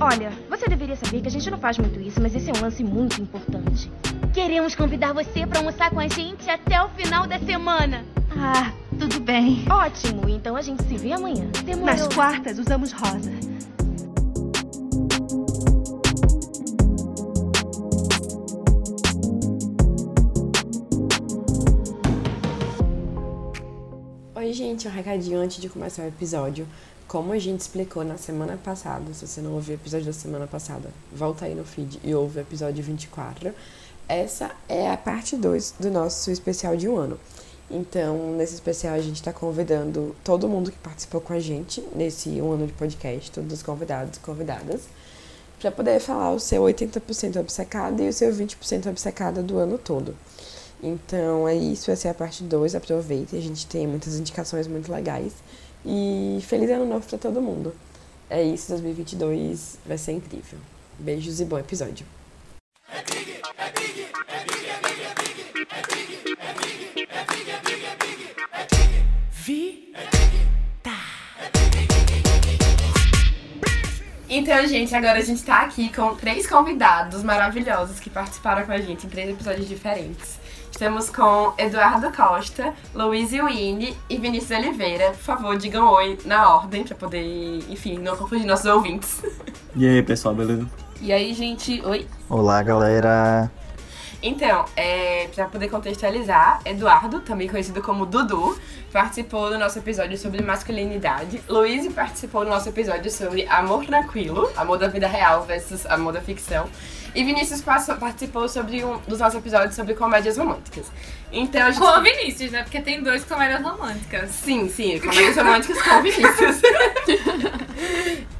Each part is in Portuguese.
Olha, você deveria saber que a gente não faz muito isso, mas esse é um lance muito importante. Queremos convidar você para almoçar com a gente até o final da semana. Ah, tudo bem. Ótimo, então a gente se vê amanhã. Demorou. Nas quartas usamos rosa. Gente, um recadinho antes de começar o episódio. Como a gente explicou na semana passada, se você não ouviu o episódio da semana passada, volta aí no feed e ouve o episódio 24. Essa é a parte 2 do nosso especial de um ano. Então, nesse especial, a gente está convidando todo mundo que participou com a gente nesse um ano de podcast, todos os convidados e convidadas, para poder falar o seu 80% obcecado e o seu 20% obcecada do ano todo. Então é isso, essa é a parte 2, aproveite, a gente tem muitas indicações muito legais. E feliz ano novo para todo mundo. É isso, 2022 vai ser incrível. Beijos e bom episódio. Então, gente, agora a gente tá aqui com três convidados maravilhosos que participaram com a gente em três episódios diferentes. Estamos com Eduardo Costa, Luiz Winnie e Vinícius Oliveira. Por favor, digam oi na ordem pra poder, enfim, não confundir nossos ouvintes. E aí, pessoal, beleza? E aí, gente, oi. Olá, galera. Então, é, para poder contextualizar, Eduardo, também conhecido como Dudu, participou do nosso episódio sobre masculinidade. Luiz participou do nosso episódio sobre amor tranquilo, amor da vida real versus amor da ficção. E Vinícius passou, participou sobre um dos nossos episódios sobre comédias românticas. Então a gente... Com o Vinícius, né? Porque tem dois comédias românticas. Sim, sim, comédias românticas com o Vinícius.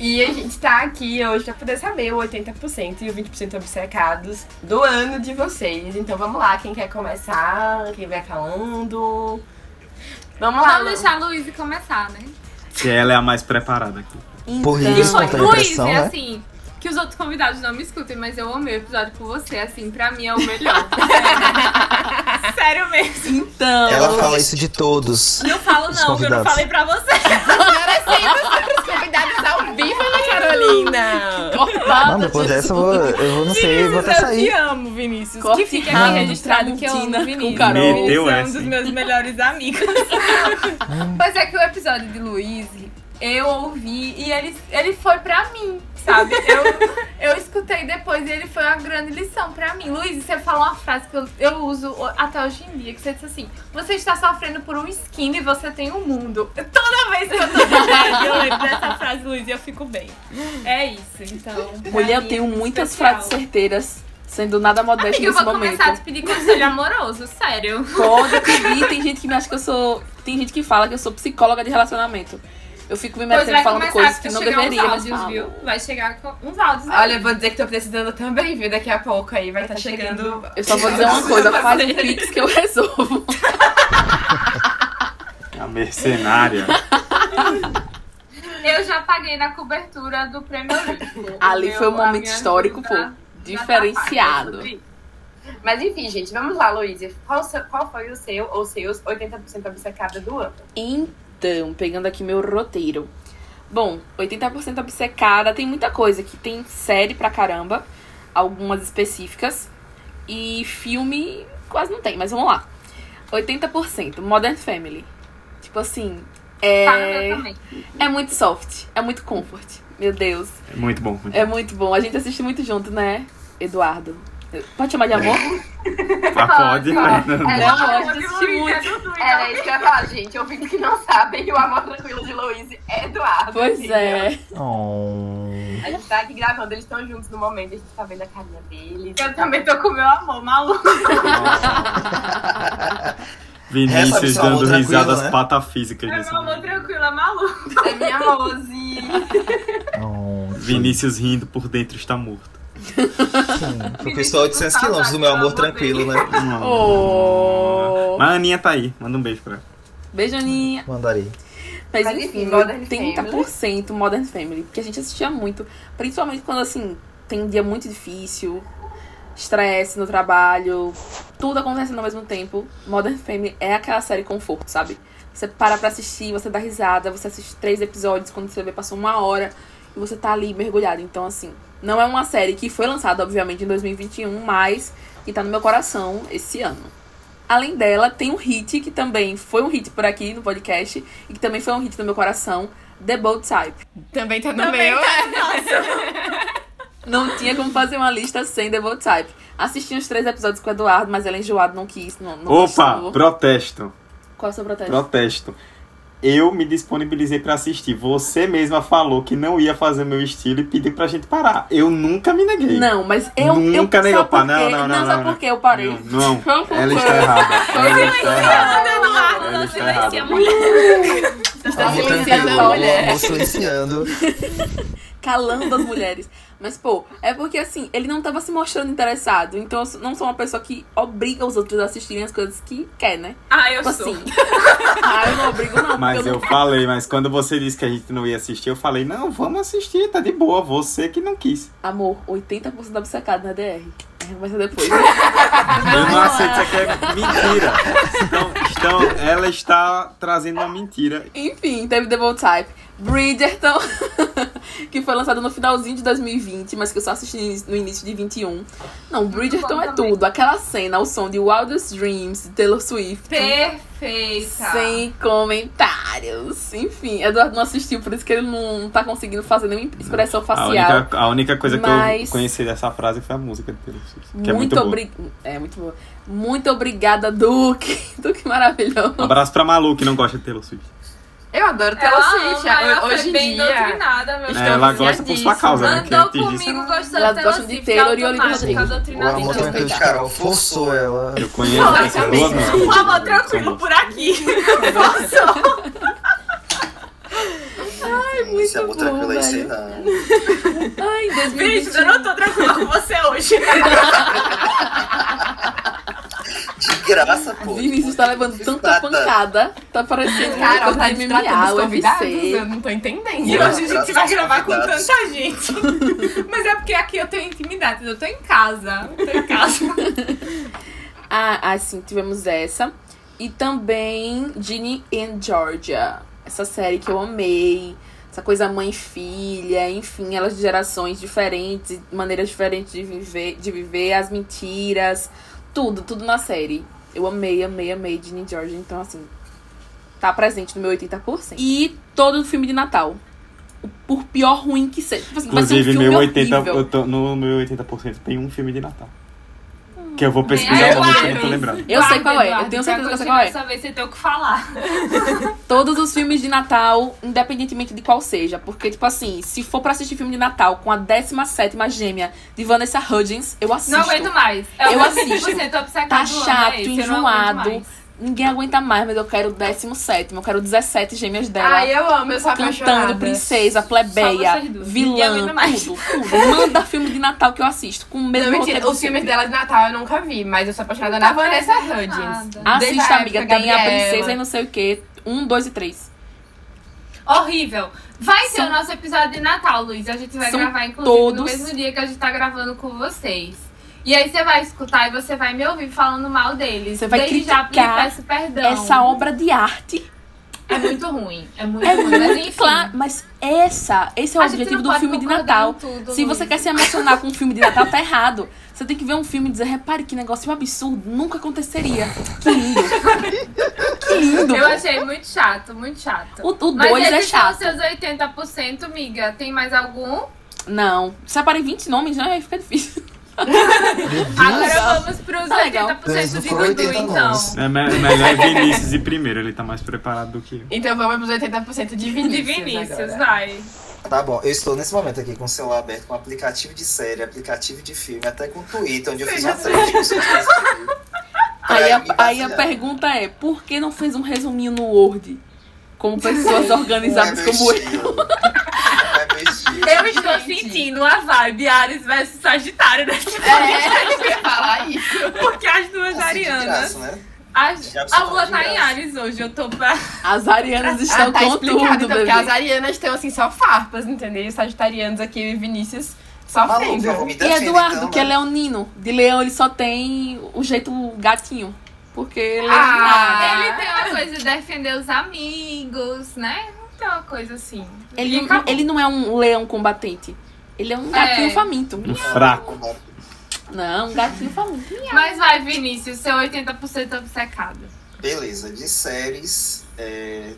e a gente tá aqui hoje pra poder saber o 80% e o 20% obcecados do ano de vocês. Então vamos lá, quem quer começar? Quem vai falando? Vamos lá. Vamos deixar a Luísa começar, né? Que ela é a mais preparada aqui. Por E isso, foi, Luiz, é né? assim, que os outros convidados não me escutem, mas eu amei o episódio com você, assim, pra mim é o melhor. Sério mesmo. Então. Ela fala isso de todos. Não falo Os não, que eu não falei pra você. Agradecendo os convidados ao vivo, Ana Carolina! Cortada. Não, depois dessa eu vou, eu vou não sei, vou até eu te sair. amo, Vinícius. Corte que fique rápido, aqui registrado que eu amo Vinícius. com Carol. Vinícius é um dos meus melhores amigos. Mas é que o episódio de Luiz, eu ouvi e ele, ele foi pra mim, sabe? Eu, eu escutei depois e ele foi uma grande lição pra mim. Luiz, você falou uma frase que eu, eu uso até hoje em dia, que você disse assim, você está sofrendo por um skin e você tem um mundo. Toda vez que eu tô sofrendo, eu lembro dessa frase, Luiz, e eu fico bem. É isso, então. Mulher, eu tenho é muitas especial. frases certeiras, sendo nada modesta Amiga, eu nesse vou momento. começar a te pedir conselho amoroso, sério. Pode pedir, tem gente que me acha que eu sou. Tem gente que fala que eu sou psicóloga de relacionamento. Eu fico me metendo falando coisas que não deveria, uns mas áudios, falo. viu? Vai chegar com uns áudios. aí. Olha, eu vou dizer que tô precisando também, viu? Daqui a pouco aí vai estar tá chegando. chegando. Eu só vou dizer uma coisa, faz um pix que eu resolvo. A mercenária. Eu já paguei na cobertura do Prêmio Olímpico. Ali Meu- foi um momento histórico, pô. ajuda Diferenciado. tá Mas enfim, gente, vamos lá, Luísa. Qual, qual foi o seu ou seus 80% obcecada do ano? Então, pegando aqui meu roteiro. Bom, 80% obcecada, tem muita coisa que tem série pra caramba, algumas específicas, e filme quase não tem, mas vamos lá. 80% Modern Family. Tipo assim, Tá é, também. é muito soft, é muito comfort. Meu Deus, É muito bom. Muito é muito bom. A gente assiste muito junto, né, Eduardo? Pode chamar de amor? Ah, pode. É, amor, a gente Luiz, assiste é muito. Dudu, então. Era isso que eu ia falar, gente. Que não sabem, o amor tranquilo de Luísa é Eduardo. Pois entendeu? é. Oh. A gente tá aqui gravando, eles estão juntos no momento, a gente tá vendo a carinha deles. Eu também tô com meu amor, maluco. Vinícius pessoa dando risadas né? patafísicas É meu amor momento. tranquilo, é maluco. É minha mozinha. Oh, Vinícius rindo por dentro está morto. Sim, pro pessoal de 800 quilômetros do meu amor tranquilo, né? Oh. Mas a Aninha tá aí. Manda um beijo pra ela. Beijo, Aninha. Mandarei. Mas, Mas, enfim, Modern 80% Modern Family. Porque a gente assistia muito. Principalmente quando, assim, tem um dia muito difícil, estresse no trabalho, tudo acontecendo ao mesmo tempo. Modern Family é aquela série conforto, sabe? Você para pra assistir, você dá risada, você assiste três episódios, quando você vê, passou uma hora. e você tá ali mergulhado. Então, assim, não é uma série que foi lançada, obviamente, em 2021, mas que tá no meu coração esse ano. Além dela, tem um hit que também foi um hit por aqui no podcast e que também foi um hit no meu coração, The Bold Type. Também tá no Também meu. Não tinha como fazer uma lista sem The Bold Type. Assisti os três episódios com o Eduardo, mas ele é enjoado, não quis, não, não Opa, gostou. protesto. Qual é o seu protesto? Protesto. Eu me disponibilizei pra assistir. Você mesma falou que não ia fazer meu estilo e pediu pra gente parar. Eu nunca me neguei. Não, mas eu. Nunca eu, negou. sabe Pá, por não, quê? não, não, sabe não, por que eu parei? Não, não. Ela está errada. Ela está errada. Ela não está errada. silenciando a mulher. silenciando. calando as mulheres. Mas, pô, é porque assim, ele não tava se mostrando interessado. Então eu não sou uma pessoa que obriga os outros a assistirem as coisas que quer, né? Ah, eu Tipo sou. assim. ah, eu não obrigo, não. Mas eu não... falei, mas quando você disse que a gente não ia assistir, eu falei, não, vamos assistir, tá de boa. Você que não quis. Amor, 80% da obcecado na DR. É, Vai ser depois. Eu não aceito isso aqui, é mentira. Então, então, ela está trazendo uma mentira. Enfim, teve The Bold Type. Bridgerton, que foi lançado no finalzinho de 2020, mas que eu só assisti no início de 21. Não, Bridgerton é também. tudo. Aquela cena, o som de Wildest Dreams, de Taylor Swift. Perfeita. Sem comentários. Enfim, Eduardo não assistiu, por isso que ele não tá conseguindo fazer nenhuma expressão A facial. única, a única coisa que Mas- eu conheci dessa frase foi a música de Taylor Swift, que é muito muito boa. obrigada. É, muito boa. Muito obrigada, Duque. Duque maravilhoso. Um abraço pra Malu, que não gosta de Taylor Swift. Eu adoro Taylor Ela Swift. ela Hoje em bem dia. doutrinada, meu É, ela gosta por sua causa, né? Andou comigo gostando Elas da gostam Taylor de Taylor e Olivia Rodrigo. O amor em tranquilo de. Carol forçou ela. eu conheço essas duas músicas. Um amor tranquilo por aqui. Ai, Esse amor bom, tranquilo aí, sei não. Ai, Bicho, 2020. eu não tô tranquila com você hoje. De graça, pô. Vinícius tá levando tanta pancada. Tá parecendo Carol coisa tá de MMA. UFC. Eu não tô entendendo. E hoje a gente vai gravar com tanta gente. Mas é porque aqui eu tenho intimidade, eu tô em casa. Eu tô em casa. Ah, assim, tivemos essa. E também Ginny and Georgia. Essa série que eu amei. Essa coisa mãe filha, enfim, elas de gerações diferentes, maneiras diferentes de viver, de viver, as mentiras, tudo, tudo na série. Eu amei, amei, amei Ginny and Georgia. Então, assim, tá presente no meu 80%. E todo filme de Natal. Por pior ruim que seja. Tipo assim, um Inclusive, filme meu 80, horrível. eu tô, no meu 80% tem um filme de Natal. Que eu vou pesquisar o nome que eu não tô lembrando. Eu sei qual é, eu tenho certeza que eu sei qual é. Dessa vez você tem o que falar. Todos os filmes de Natal, independentemente de qual seja. Porque, tipo assim, se for pra assistir filme de Natal com a 17 gêmea de Vanessa Hudgens, eu assisto. Não aguento mais. Eu meu assisto. 20% obcecado Tá chato, eu enjoado. Ninguém aguenta mais, mas eu quero o 17. Eu quero 17 gêmeas dela. Ai, eu amo, eu sou apaixonada. Cantando princesa, Só plebeia, vilã, tudo, tudo. Manda filme de Natal que eu assisto. Com o mesmo Não, mentira, os filmes dela de Natal eu nunca vi, mas eu sou apaixonada na Vanessa Hudgens. Assista, a amiga. Tem a Gabriela. princesa e não sei o que. Um, dois e três. Horrível. Vai ter São- o nosso episódio de Natal, Luiz. A gente vai São gravar, inclusive, no todos- mesmo dia que a gente tá gravando com vocês. E aí você vai escutar e você vai me ouvir falando mal deles. Você vai Desde já criticar lhe peço perdão. Essa obra de arte É muito ruim. É muito É ruim. Mas enfim. claro, mas essa, esse é o A objetivo do filme de Natal. tudo, se Luiz. você quer se emocionar com um filme de Natal, tá errado. Você tem que ver um filme e dizer, repare que negócio absurdo, nunca aconteceria. Que lindo. que lindo. Eu achei muito chato, muito chato. O 2 Mas é chato. seus 80%, miga. Tem mais algum? Não. Separem 20 nomes, já aí fica difícil. Agora vamos pros Tá legal. 80% de Dudu, 80 então. É me- melhor Vinícius ir primeiro, ele tá mais preparado do que eu. Então vamos pros 80% de De Vinícius. Vinícius, agora. vai. Tá bom, eu estou nesse momento aqui com o celular aberto, com aplicativo de série, aplicativo de filme, até com o Twitter, onde eu fiz uma thread com Aí a, aí a pergunta é, por que não fez um resuminho no Word? Como pessoas é organizadas meu como eu. Eu estou Gente. sentindo a vibe Ares versus Sagitário nesse É, eu falar isso. Porque as duas Assim, arianas. graça, né? As, a lua tá em. Ares hoje. Eu tô pra. As arianas estão Ah, tá com tudo, então, bebê. porque as arianas estão assim só farpas, entendeu? E os sagitarianos aqui e Vinícius só Maluco, E Eduardo, então, que é leonino. De leão ele só tem o jeito gatinho. Porque ele é Ah, Ele tem uma coisa de defender os amigos, né? Ter uma coisa assim. Ele, acabou. ele não é um leão combatente. Ele é um gatinho É. faminto. Um fraco. Não, um gatinho faminto. Mas vai, Vinícius, seu 80% obcecado. Beleza, de séries, é,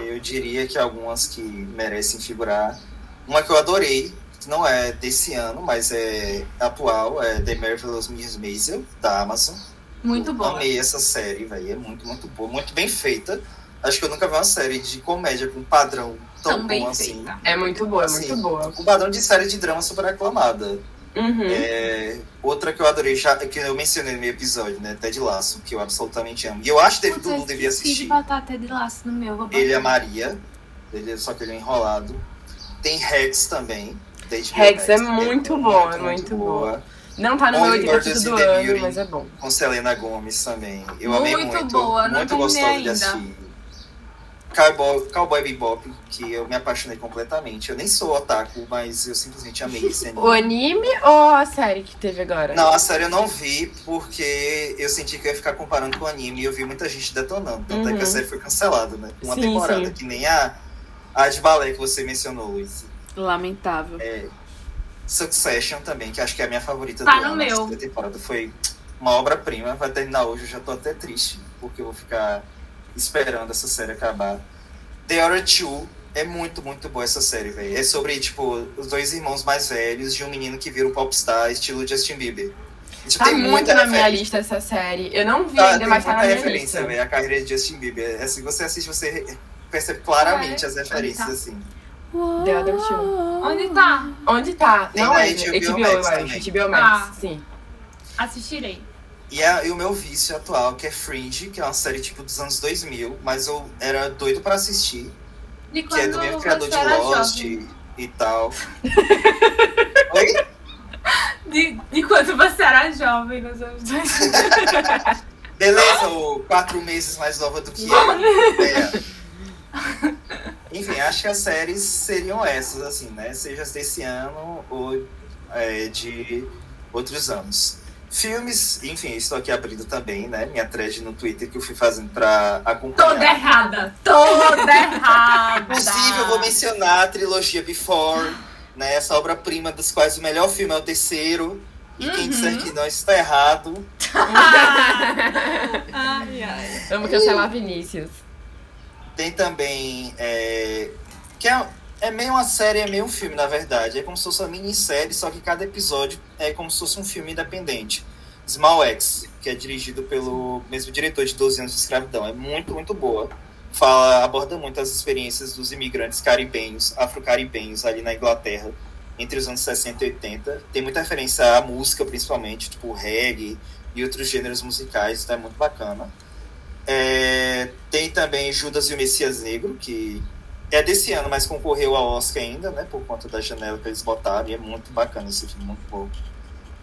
eu diria que algumas que merecem figurar. Uma que eu adorei, que não é desse ano, mas é atual, é The Marvelous Miss Maisel, da Amazon. Muito eu boa. Amei essa série, velho. É muito, muito boa, muito bem feita. Acho que eu nunca vi uma série de comédia com um padrão tão bem bom assim. feita. É muito boa, é Assim, muito boa. Um padrão de série de drama super aclamada. Uhum. É, outra que eu adorei, já, que eu mencionei no meu episódio, né? Ted Laço, que eu absolutamente amo. E eu acho que todo mundo devia assistir. de botar de laço no meu. Ele é Maria, ele, só que ele é enrolado. Tem Rex também. HBO Rex é Max, muito bom, é muito boa. Não tá no meu Only 80% Murders do ano, mas é bom. Com Selena Gomes também. Eu amei Muito muito. boa, não muito gostosa de assistir. Cowboy, Cowboy Bebop, que eu me apaixonei completamente. Eu nem sou otaku, mas eu simplesmente amei esse anime. O anime ou a série que teve agora? Não, a série eu não vi porque eu senti que eu ia ficar comparando com o anime e eu vi muita gente detonando. Tanto é que a Uhum. série foi cancelada, né? Uma Sim, temporada, sim. que nem a, a de balé que você mencionou, Luiz. Lamentável. É, Succession também, que acho que é a minha favorita Tá do no ano. meu. Temporada foi uma obra-prima. Vai terminar hoje, eu já tô até triste, porque eu vou ficar esperando essa série acabar. The Other Two é muito, muito boa essa série, velho. É sobre, tipo, os dois irmãos mais velhos de um menino que vira um popstar, estilo Justin Bieber. Tipo, Tá tem muito na minha referência. lista essa série. Eu não vi Tá, ainda, mas tá na minha referência, lista. velho. A carreira de Justin Bieber. É, Assim, você assiste, você percebe claramente é? as referências, Tá. assim. The Other Two. Onde tá? Onde tá? Tem não é HBO HBO, Max eu acho. também. HBO Max, Ah. sim. Assistirei. E, a- e o meu vício atual, que é Fringe, que é uma série tipo dos anos 2000, mas eu era doido pra assistir, De que é do mesmo criador de Lost jovem. e tal. Oi? De, de quando você era jovem nos anos 2000. Beleza, ou quatro meses mais nova do que eu. É. Enfim, acho que as séries seriam essas, assim, né? Seja desse ano ou é, de outros anos. Filmes, enfim, estou aqui abrindo também, né? Minha thread no Twitter que eu fui fazendo pra acompanhar. Toda errada. Toda errada. Possível, eu vou mencionar a trilogia Before, né? Essa obra-prima das quais o melhor filme é o terceiro. E quem disser que não está errado. Ai, ai. Vamos cancelar Vinícius. Tem também. é, que é, é meio uma série, é meio um filme, na verdade. É como se fosse uma minissérie, só que cada episódio é como se fosse um filme independente. Small X, que é dirigido pelo mesmo diretor de 12 anos de escravidão. É muito, muito boa. Fala, aborda muito as experiências dos imigrantes caribenhos, afro-caribenhos ali na Inglaterra, entre os anos 60 e 80. Tem muita referência à música, principalmente, tipo reggae e outros gêneros musicais, então é muito bacana. É, tem também Judas e o Messias Negro, que é desse ano, mas concorreu ao Oscar ainda, né? Por conta da janela que eles botaram, e é muito bacana esse filme, muito bom.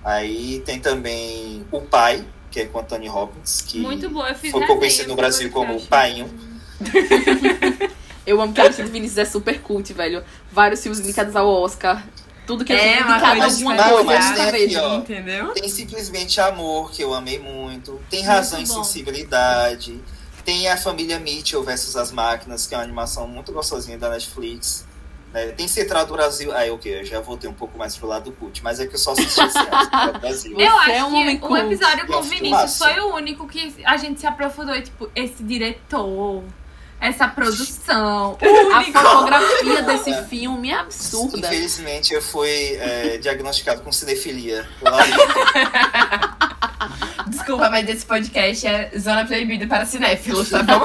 Aí tem também O Pai, que é com Anthony Hopkins, que Muito boa, eu fiz foi conhecido no Brasil como acho. Painho. Eu amo que a lista do Vinícius é super cult, velho. Vários filmes indicados ao Oscar. Tudo que É, é uma indicado a alguma diferente. coisa. Não, mas eu tem aqui, ó. Entendeu? Tem Simplesmente Amor, que eu amei muito. Tem Razão Muito e bom. Tem A Família Mitchell versus as Máquinas, que é uma animação muito gostosinha da Netflix. né? Tem Central do Brasil. Ah, ok, eu já voltei um pouco mais pro lado do cult, mas é que eu só assisti esse do Brasil. Eu é acho um homem que o cult. episódio com Eu o Vinícius foi o único que a gente se aprofundou. e, Tipo, esse diretor, essa produção. A fotografia desse filme é absurda. Infelizmente, eu fui é, diagnosticado com cinefilia. Desculpa, mas esse podcast é zona proibida para cinéfilos, tá bom?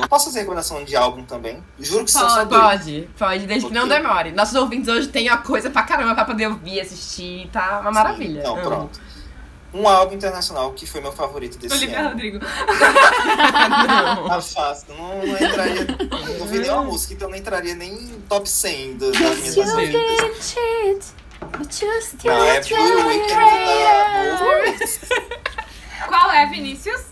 Eu Posso fazer recomendação de álbum também? Juro que são só Pode. dois. Pode, pode, desde que não demore. Nossos ouvintes hoje têm uma coisa pra caramba pra poder ouvir, assistir, tá uma maravilha. Então, Amo. pronto. Um álbum internacional que foi meu favorito desse Olivia ano. Rodrigo. Não. Fácil. Não, não entraria. Não vi nenhuma música, então não entraria nem em top 100 do- das minhas favoritas. Não, é Blue Weekend da Qual é, Vinícius?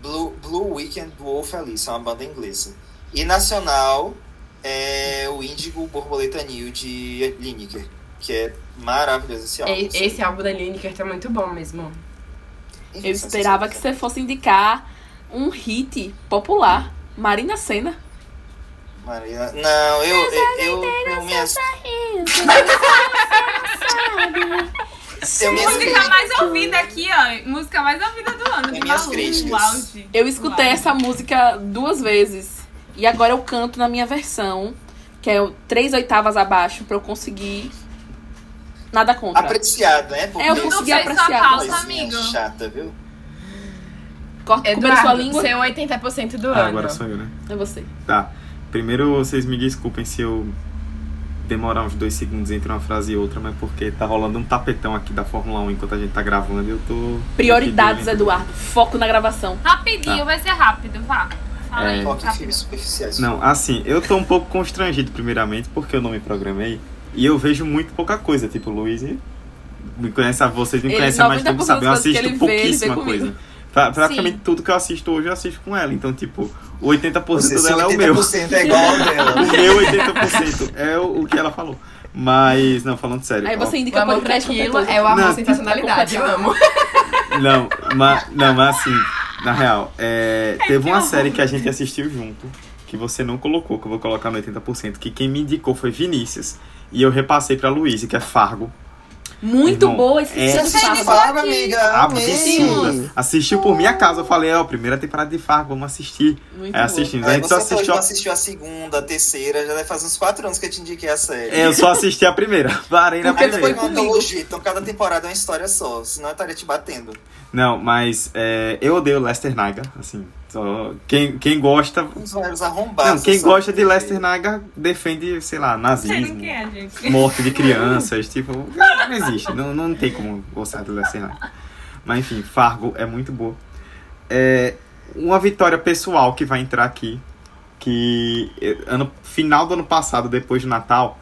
Blue, Blue Weekend do Wolf Alice, é uma banda inglesa. E nacional é o Índigo Borboleta New de Lineker, que é maravilhoso esse álbum. E- Esse álbum da Lineker tá muito bom mesmo. Enfim, Eu esperava que você fosse indicar um hit popular. Marina Senna. Maria. Não, eu. Eu, eu, eu. Eu minhas Música mais ouvida aqui, ó. Música mais ouvida do ano. Minhas críticas. Eu escutei Uau. essa música duas vezes. E agora eu canto na minha versão, que é três oitavas abaixo, pra eu conseguir. Nada contra. apreciado, né? Porque É, eu consegui sua apreciar. pauta, coisinha amigo. chata, viu? Corta comer sua Eduardo, língua. seu 80% do Ah, ano. agora sou eu, né? É você. Tá. Primeiro, vocês me desculpem se eu demorar uns dois segundos entre uma frase e outra, mas porque tá rolando um tapetão aqui da Fórmula 1 enquanto a gente tá gravando e eu tô. Prioridades, Eduardo. Foco na gravação. Rapidinho, Tá. vai ser rápido, vá. Fala É. aí, superficiais. Não, assim, eu tô um pouco constrangido, primeiramente, porque eu não me programei. E eu vejo muito pouca coisa. Tipo, o Luiz me conhece, vocês me conhecem há mais 90% tempo, sabem? Eu assisto vê, vê pouquíssima comigo. coisa. Pra- praticamente tudo que eu assisto hoje, eu assisto com ela. Então, tipo, o 80% Você, dela é o meu. 80% é igual ao dela. O meu 80% é o, o que ela falou. Mas, não, falando sério. Aí você O indica amor qualquer aquilo é o amor Não, sem personalidade, eu amo. ó, não, mas, não, mas assim, na real, é, teve uma série que a gente assistiu junto, que você não colocou, que eu vou colocar no 80%, que quem me indicou foi Vinícius. E eu repassei pra Luísa, que é Fargo. Muito Irmão, boa esse é-. Fala, amiga. Absurda. Assistiu por minha casa. Eu falei, ó, primeira temporada de Fargo, vamos assistir. Muito boa. assistimos. A É, gente só hoje assistiu. não a- assistiu a segunda, a terceira, já deve fazer uns quatro anos que eu te indiquei a série. É, eu só assisti a primeira. Parei na Porque primeira. foi antologia, então cada temporada é uma história só, senão eu estaria te batendo. Não, mas é, eu odeio Lester Naga, assim. Só, quem, quem gosta. Uns vários arrombados. Não, quem gosta de Lester Naga defende, sei lá, nazismo, quem é, gente. morte de crianças, tipo, não existe, não, não tem como gostar de Lester Naga. Mas enfim, Fargo é muito boa. É uma vitória pessoal que vai entrar aqui, que ano, final do ano passado, depois do Natal,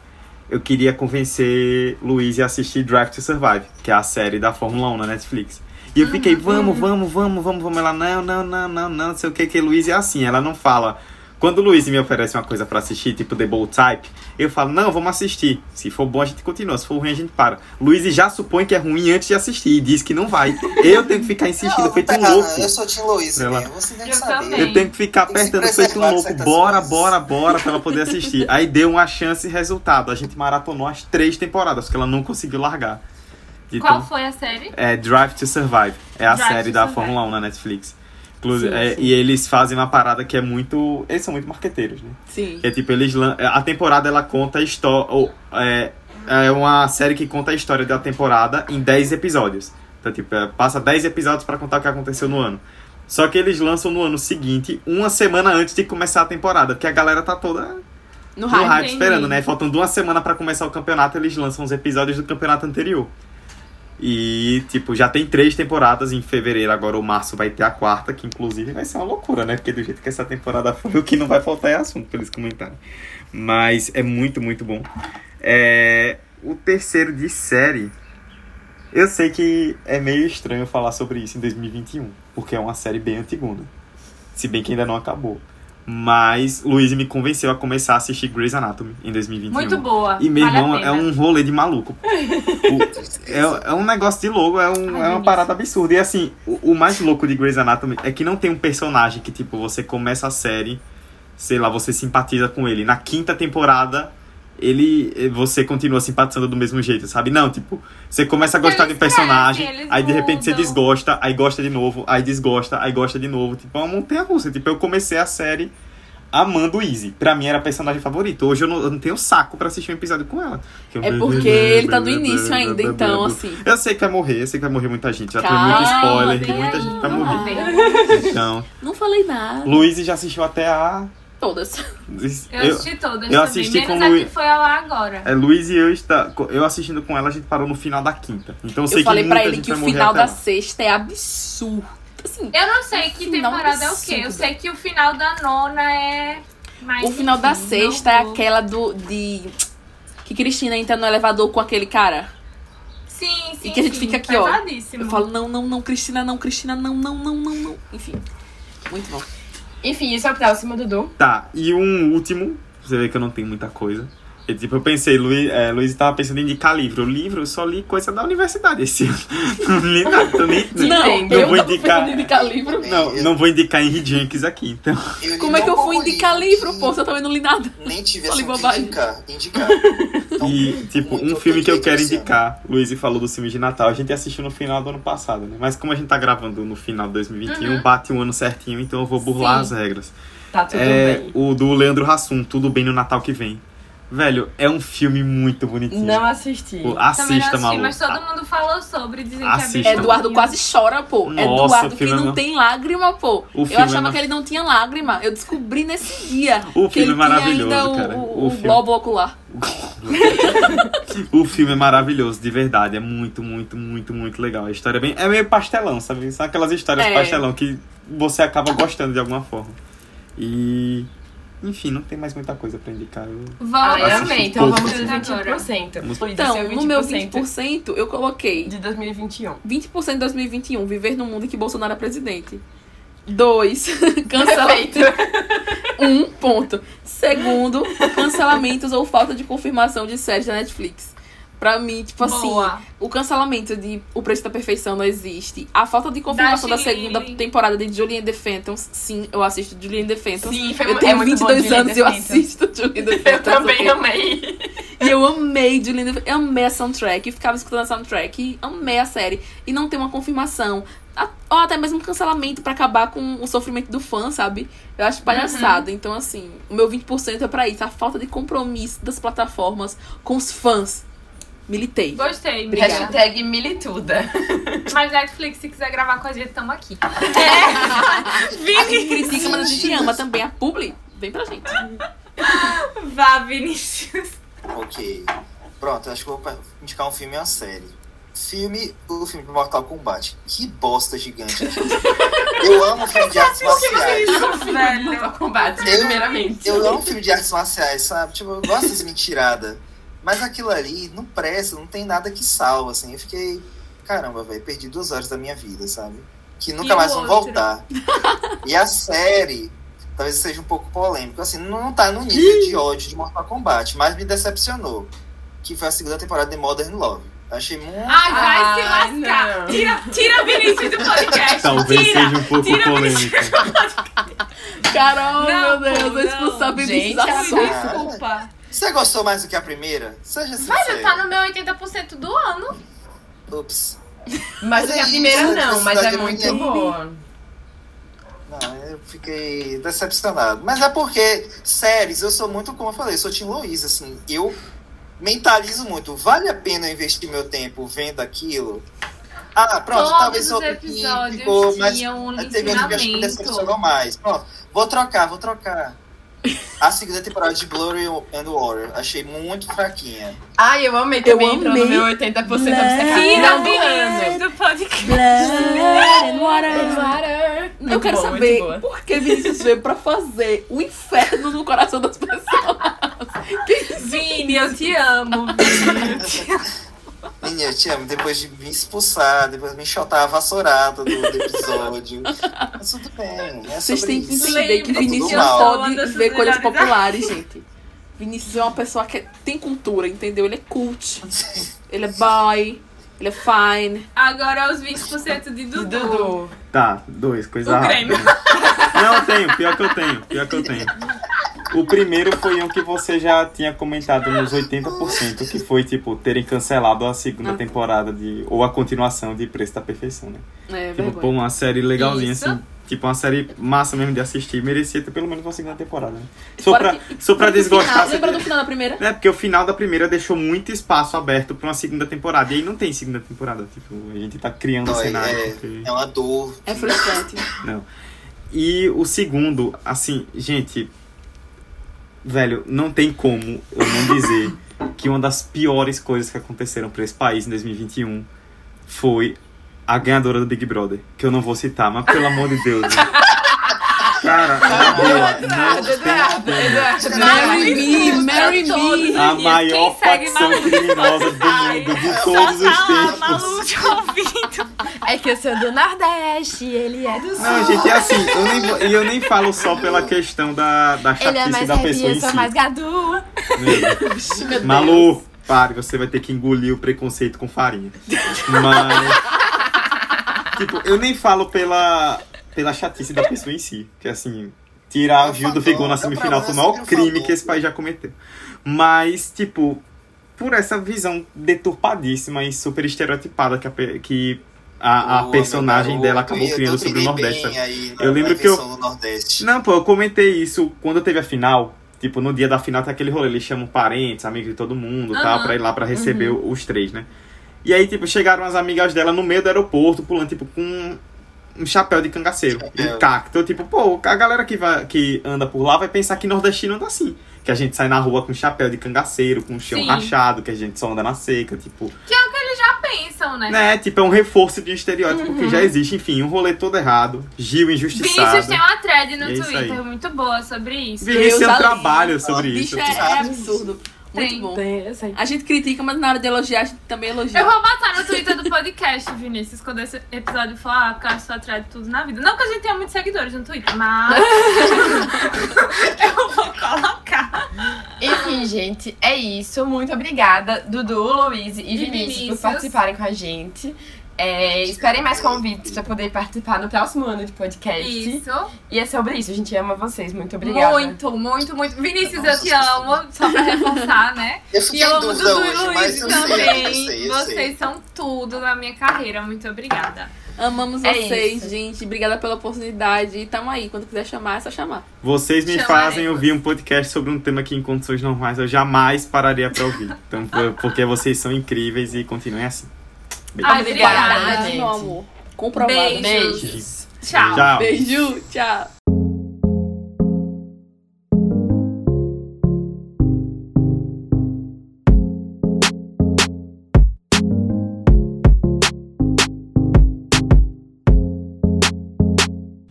eu queria convencer Luiz a assistir Drive to Survive, que é a série da Fórmula 1 na Netflix. E eu fiquei, vamos, vamos, vamos, vamos, vamos. Ela, não, não, não, não, não, não sei o que, que Luiz é assim. Ela não fala. Quando o Luiz me oferece uma coisa pra assistir, tipo The Bold Type, eu falo, não, vamos assistir. Se for bom, a gente continua. Se for ruim, a gente para. Luiz já supõe que é ruim antes de assistir e diz que não vai. Eu tenho que ficar insistindo, Não, feito tá um louco. Eu sou Tim Luiz Ela- mesmo, você tem que Eu saber. Eu tenho que ficar apertando feito um de louco. Bora, coisas. bora, bora, pra ela poder assistir. Aí deu uma chance e resultado. A gente maratonou as três temporadas, que ela não conseguiu largar. Então, Qual foi a série? é Drive to Survive. É a Drive série da Survive. Fórmula 1 na Netflix. Inclusive, Sim, é, sim. E eles fazem uma parada que é muito. Eles são muito marqueteiros, né? Sim. É tipo, eles a temporada ela conta a história. É, é uma série que conta a história da temporada em 10 episódios. Então, tipo, é, passa 10 episódios pra contar o que aconteceu no ano. Só que eles lançam no ano seguinte, uma semana antes de começar a temporada, porque a galera tá toda No no hype. hype esperando, né? Faltando uma semana pra começar o campeonato, eles lançam os episódios do campeonato anterior. E, tipo, já tem três temporadas em fevereiro, agora o março vai ter a quarta, que inclusive vai ser uma loucura, né? Porque do jeito que essa temporada foi, o que não vai faltar é assunto pra eles comentarem. Mas é muito, muito bom. É... O terceiro de série. Eu sei que é meio estranho falar sobre isso em 2021, porque é uma série bem antigona. Se bem que ainda não acabou. Mas Luiz me convenceu a começar a assistir Grey's Anatomy em 2021. Muito boa. E meu vale irmão, é um rolê de maluco. O- é, é um negócio de louco, é, um- é uma parada absurda. E assim, o, o mais louco de Grey's Anatomy é que não tem um personagem que, tipo, você começa a série, sei lá, você simpatiza com ele. Na quinta temporada, ele você continua simpatizando do mesmo jeito, sabe? Não, tipo, você começa a gostar de um eles personagem, crescem, eles aí de repente você desgosta, aí gosta de novo, aí desgosta, aí gosta de novo. Tipo, é uma montanha russa. Tipo, eu comecei a série amando o Easy. Pra mim era a personagem favorita. Hoje eu não, eu não tenho saco pra assistir um episódio com ela. Eu- É porque ele tá do início ainda, então, assim. Eu sei que vai morrer, eu sei que vai morrer muita gente. Já tem muito spoiler, muita aí, gente vai morrer. Então, Não falei nada. Luiz já assistiu até a. Todas. Eu Eu, assisti todas eu também, assisti menos com a o- que foi lá agora. é, Luiz e eu está, eu assistindo com ela, a gente parou no final da quinta. Então eu sei Eu falei que pra ele que o final da sexta é absurdo. Assim, Eu não sei que temporada é o quê. Eu sei que o final da nona é. Mais o final da enfim, sexta não é aquela do. de. Que Cristina entra no elevador com aquele cara. Sim, sim. E que a gente sim, fica aqui, ó. Eu falo, não, não, não, Cristina, não, Cristina, não, não, não, não, não. Enfim. Muito bom. Enfim, isso é o próximo, Dudu. Tá, e um último, você vê que eu não tenho muita coisa. E, tipo, eu pensei, Luiz, é, Luiz tava pensando em indicar livro. Livro, eu só li coisa da universidade esse ano. Não li nada, nem, Não, não eu vou não vou indicar. indicar livro. Não, não vou indicar Henry Jenkins aqui, então. Como é que eu fui indicar livro, que pô? Se eu também não li nada. Nem tive Só li bobagem. indicar. indicar. Então, E, tipo, um filme que eu quero ano. indicar, Luiz falou do filme de Natal, a gente assistiu no final do ano passado, né? Mas como a gente tá gravando no final de 2021, bate um ano certinho, então eu vou burlar Sim. as regras. Tá tudo é bem. o do Leandro Hassum, Tudo Bem no Natal que vem. Velho, é um filme muito bonitinho. Não assisti. Pô, Também não assista, assisti, maluco. mas todo mundo falou sobre, dizem Assista. que é Eduardo quase chora, pô. Nossa, Eduardo que é não ma- tem lágrima, pô. O Eu filme é achava ma- que ele não tinha lágrima. Eu descobri nesse dia. O que filme ele é maravilhoso, tinha ainda cara. o, O o, o filme. globo ocular. O filme é maravilhoso, de verdade. É muito, muito, muito, muito legal. A história é bem. É meio pastelão, sabe? São aquelas histórias É. pastelão que você acaba gostando de alguma forma. E. Enfim, não tem mais muita coisa pra indicar. Eu... Amei. Então pouco. vamos Agora. 20%. Vamos- Luiz, Então, seu no meu 20% eu coloquei de 2021. 20% de 2021, viver no mundo em que Bolsonaro é presidente. Dois, cancela... Perfeito. um ponto. Segundo, cancelamentos ou falta de confirmação de séries da Netflix. Pra mim, tipo assim, Boa. o cancelamento de O Preço da Perfeição não existe. A falta de confirmação da, Da segunda temporada de Julie and the Phantoms. Sim, eu assisto Julie and the Phantoms. Sim, foi eu tenho é muito bom 22 Julie and anos e eu Phantoms. assisto Julie and the Eu Phantoms. também ok? amei. E eu amei Julie and the Eu amei a soundtrack. Eu ficava escutando a soundtrack e amei a série. E não tem uma confirmação. Ou até mesmo um cancelamento pra acabar com o sofrimento do fã, sabe? Eu acho palhaçada. Então, assim, o meu 20% é pra isso. A falta de compromisso das plataformas com os fãs. Militei. Gostei, Obrigada. Hashtag milituda. Mas Netflix, se quiser gravar com a gente, tamo aqui. A gente critica, mas a gente ama também. A Publi, vem pra gente. Vá, Vinícius. Ok. Pronto, acho que eu vou indicar um filme e uma série. Filme, o filme do Mortal Kombat. Que bosta gigante. Eu amo filme de artes marciais. Velho. Mortal Kombat, Eu- primeiramente. Eu amo filme de artes marciais, sabe? Tipo, eu gosto dessa mentirada. Mas aquilo ali não presta, não tem nada que salva, assim. Eu fiquei, caramba, velho, perdi duas horas da minha vida, sabe? Que nunca E mais vão voltar. E a série, talvez seja um pouco polêmico, assim, não tá no nível de ódio de Mortal Kombat, mas me decepcionou. Que foi a segunda temporada de Modern Love. Achei muito. Ai, vai Ah, se lascar. não. Tira, tira Vinícius do podcast. Talvez tira. seja um pouco tira polêmico. Carol, Não, meu Deus, a expulsar. Vinícius da. Desculpa. Você gostou mais do que a primeira? Seja sincero. Mas já tá no meu 80% do ano. Ups. Mas É a primeira não, mas é muito é muito- boa. Não, eu fiquei decepcionado. Mas é porque, séries, eu sou muito, como eu falei, eu sou Tim Luiz, assim, eu mentalizo muito. Vale a pena investir meu tempo vendo aquilo? Ah, pronto, Todos talvez outro episódios ficou, mas tinham um teve outro que acho que me decepcionou mais. Pronto, vou trocar, vou trocar. A segunda temporada de Glory and Water, achei muito fraquinha. Ai, eu amei Eu também, entrou amei. no meu 80% da Tira final do Vinícius ano. do podcast. Eu Muito quero boa, saber por que Vinícius veio pra fazer o inferno no coração das pessoas. Vini, eu te amo. Vini, eu te amo. Menina, eu te amo. Depois de me expulsar, depois de me enxotar a vassourada do, do episódio. Mas tudo bem, é Vocês têm que entender que Vinícius não Uma pode ver coisas populares, gente. Vinícius é uma pessoa que tem cultura, entendeu? Ele é cult. Ele é boy. Ele é fine. Agora os 20% de Dudu. Dudu. Tá, dois, coisa O rápida. Grêmio. Não, eu tenho, pior que eu tenho, pior que eu tenho. O primeiro foi um que você já tinha comentado nos 80%, que foi, tipo, terem cancelado a segunda Ah. temporada de. ou a continuação de Preço da Perfeição, né? É, Tipo, pô, uma série legalzinha, Isso. assim. Tipo, uma série massa mesmo de assistir. Merecia ter pelo menos uma segunda temporada, né? Só Fora pra, que- só pra desgostar. final- Lembra do final da primeira? É, porque o final da primeira deixou muito espaço aberto pra uma segunda temporada. E aí não tem segunda temporada. Tipo, a gente tá criando Não, é- cenário. é, porque- é uma dor. É frustrante. E o segundo, assim, gente. Velho, não tem como eu não dizer que uma das piores coisas que aconteceram pra esse país em 2021 foi a ganhadora do Big Brother. Que eu não vou citar, mas pelo amor de Deus. né? Cara, na boa. Eduardo, Eduardo, Eduardo. Marry me, marry me. A maior Quem segue facção Malu? criminosa do mundo de todos os tempos. Malu te ouvindo. É que eu sou do Nordeste, ele é do Sul. Não, gente, é assim, eu nem, e eu nem falo só pela questão da, da Ele é mais da pessoa eu em sou si. mais gadu. Malu, pare, você vai ter que engolir o preconceito com farinha. Mas. Tipo, eu nem falo pela, pela chatice da pessoa em si. Que assim, tirar o Gil do Vigor na semifinal foi o maior crime que esse país já cometeu. Mas, tipo, por essa visão deturpadíssima e super estereotipada que a, que a, a Boa, personagem dela acabou Eu criando sobre o Nordeste. aí Eu lembro que eu-. Não, pô, eu comentei isso quando teve a final. Tipo, no dia da final tem aquele rolê, eles chamam parentes, amigos de todo mundo, tal, Aham. pra ir lá pra receber os três, né? E aí, tipo, chegaram as amigas dela no meio do aeroporto, pulando, tipo, com um chapéu de cangaceiro, Chapéu. um cacto. Tipo, pô, a galera que, vai, que anda por lá vai pensar que nordestino anda assim. Que a gente sai na rua com chapéu de cangaceiro, com o chão Sim. rachado, que a gente só anda na seca, tipo... Que é o que eles já pensam, né? Né, tipo, é um reforço de um estereótipo que já existe. Enfim, um rolê todo errado. Gil injustiçado. Vinícius tem uma thread no É Twitter muito boa sobre isso. Vinícius tem um trabalho sobre isso. Bicho é, é absurdo. Muito Tem. bom. Tem, eu sei. A gente critica, mas na hora de elogiar, a gente também elogia. Eu vou botar no Twitter do podcast, Vinícius, quando esse episódio for eu acho sua thread tudo na vida. Não que a gente tenha muitos seguidores no Twitter, mas. eu vou colocar. Enfim, gente, é isso. Muito obrigada, Dudu, Luiz e, Vinícius, Vinícius. por participarem com a gente. É, esperem mais convites pra poder participar no próximo ano de podcast. Isso. E é sobre isso, a gente ama vocês. Muito obrigada. Muito, muito, muito. Vinícius, eu te amo, só pra reforçar, né? Eu E eu amo Dudu e hoje, Luiz eu sei, também. eu sei, eu Vocês sei. são tudo na minha carreira. Muito obrigada. Amamos É vocês, isso. gente. Obrigada pela oportunidade. E tamo aí. Quando quiser chamar, é só chamar. Vocês me Chamaremos. fazem ouvir um podcast sobre um tema que em condições normais eu jamais pararia pra ouvir. Então, por- porque vocês são incríveis e continuem assim. Ai, Obrigada, obrigada. gente. meu amor. Comprovado. Beijos. Beijos. Tchau. Tchau. Beijo. Tchau.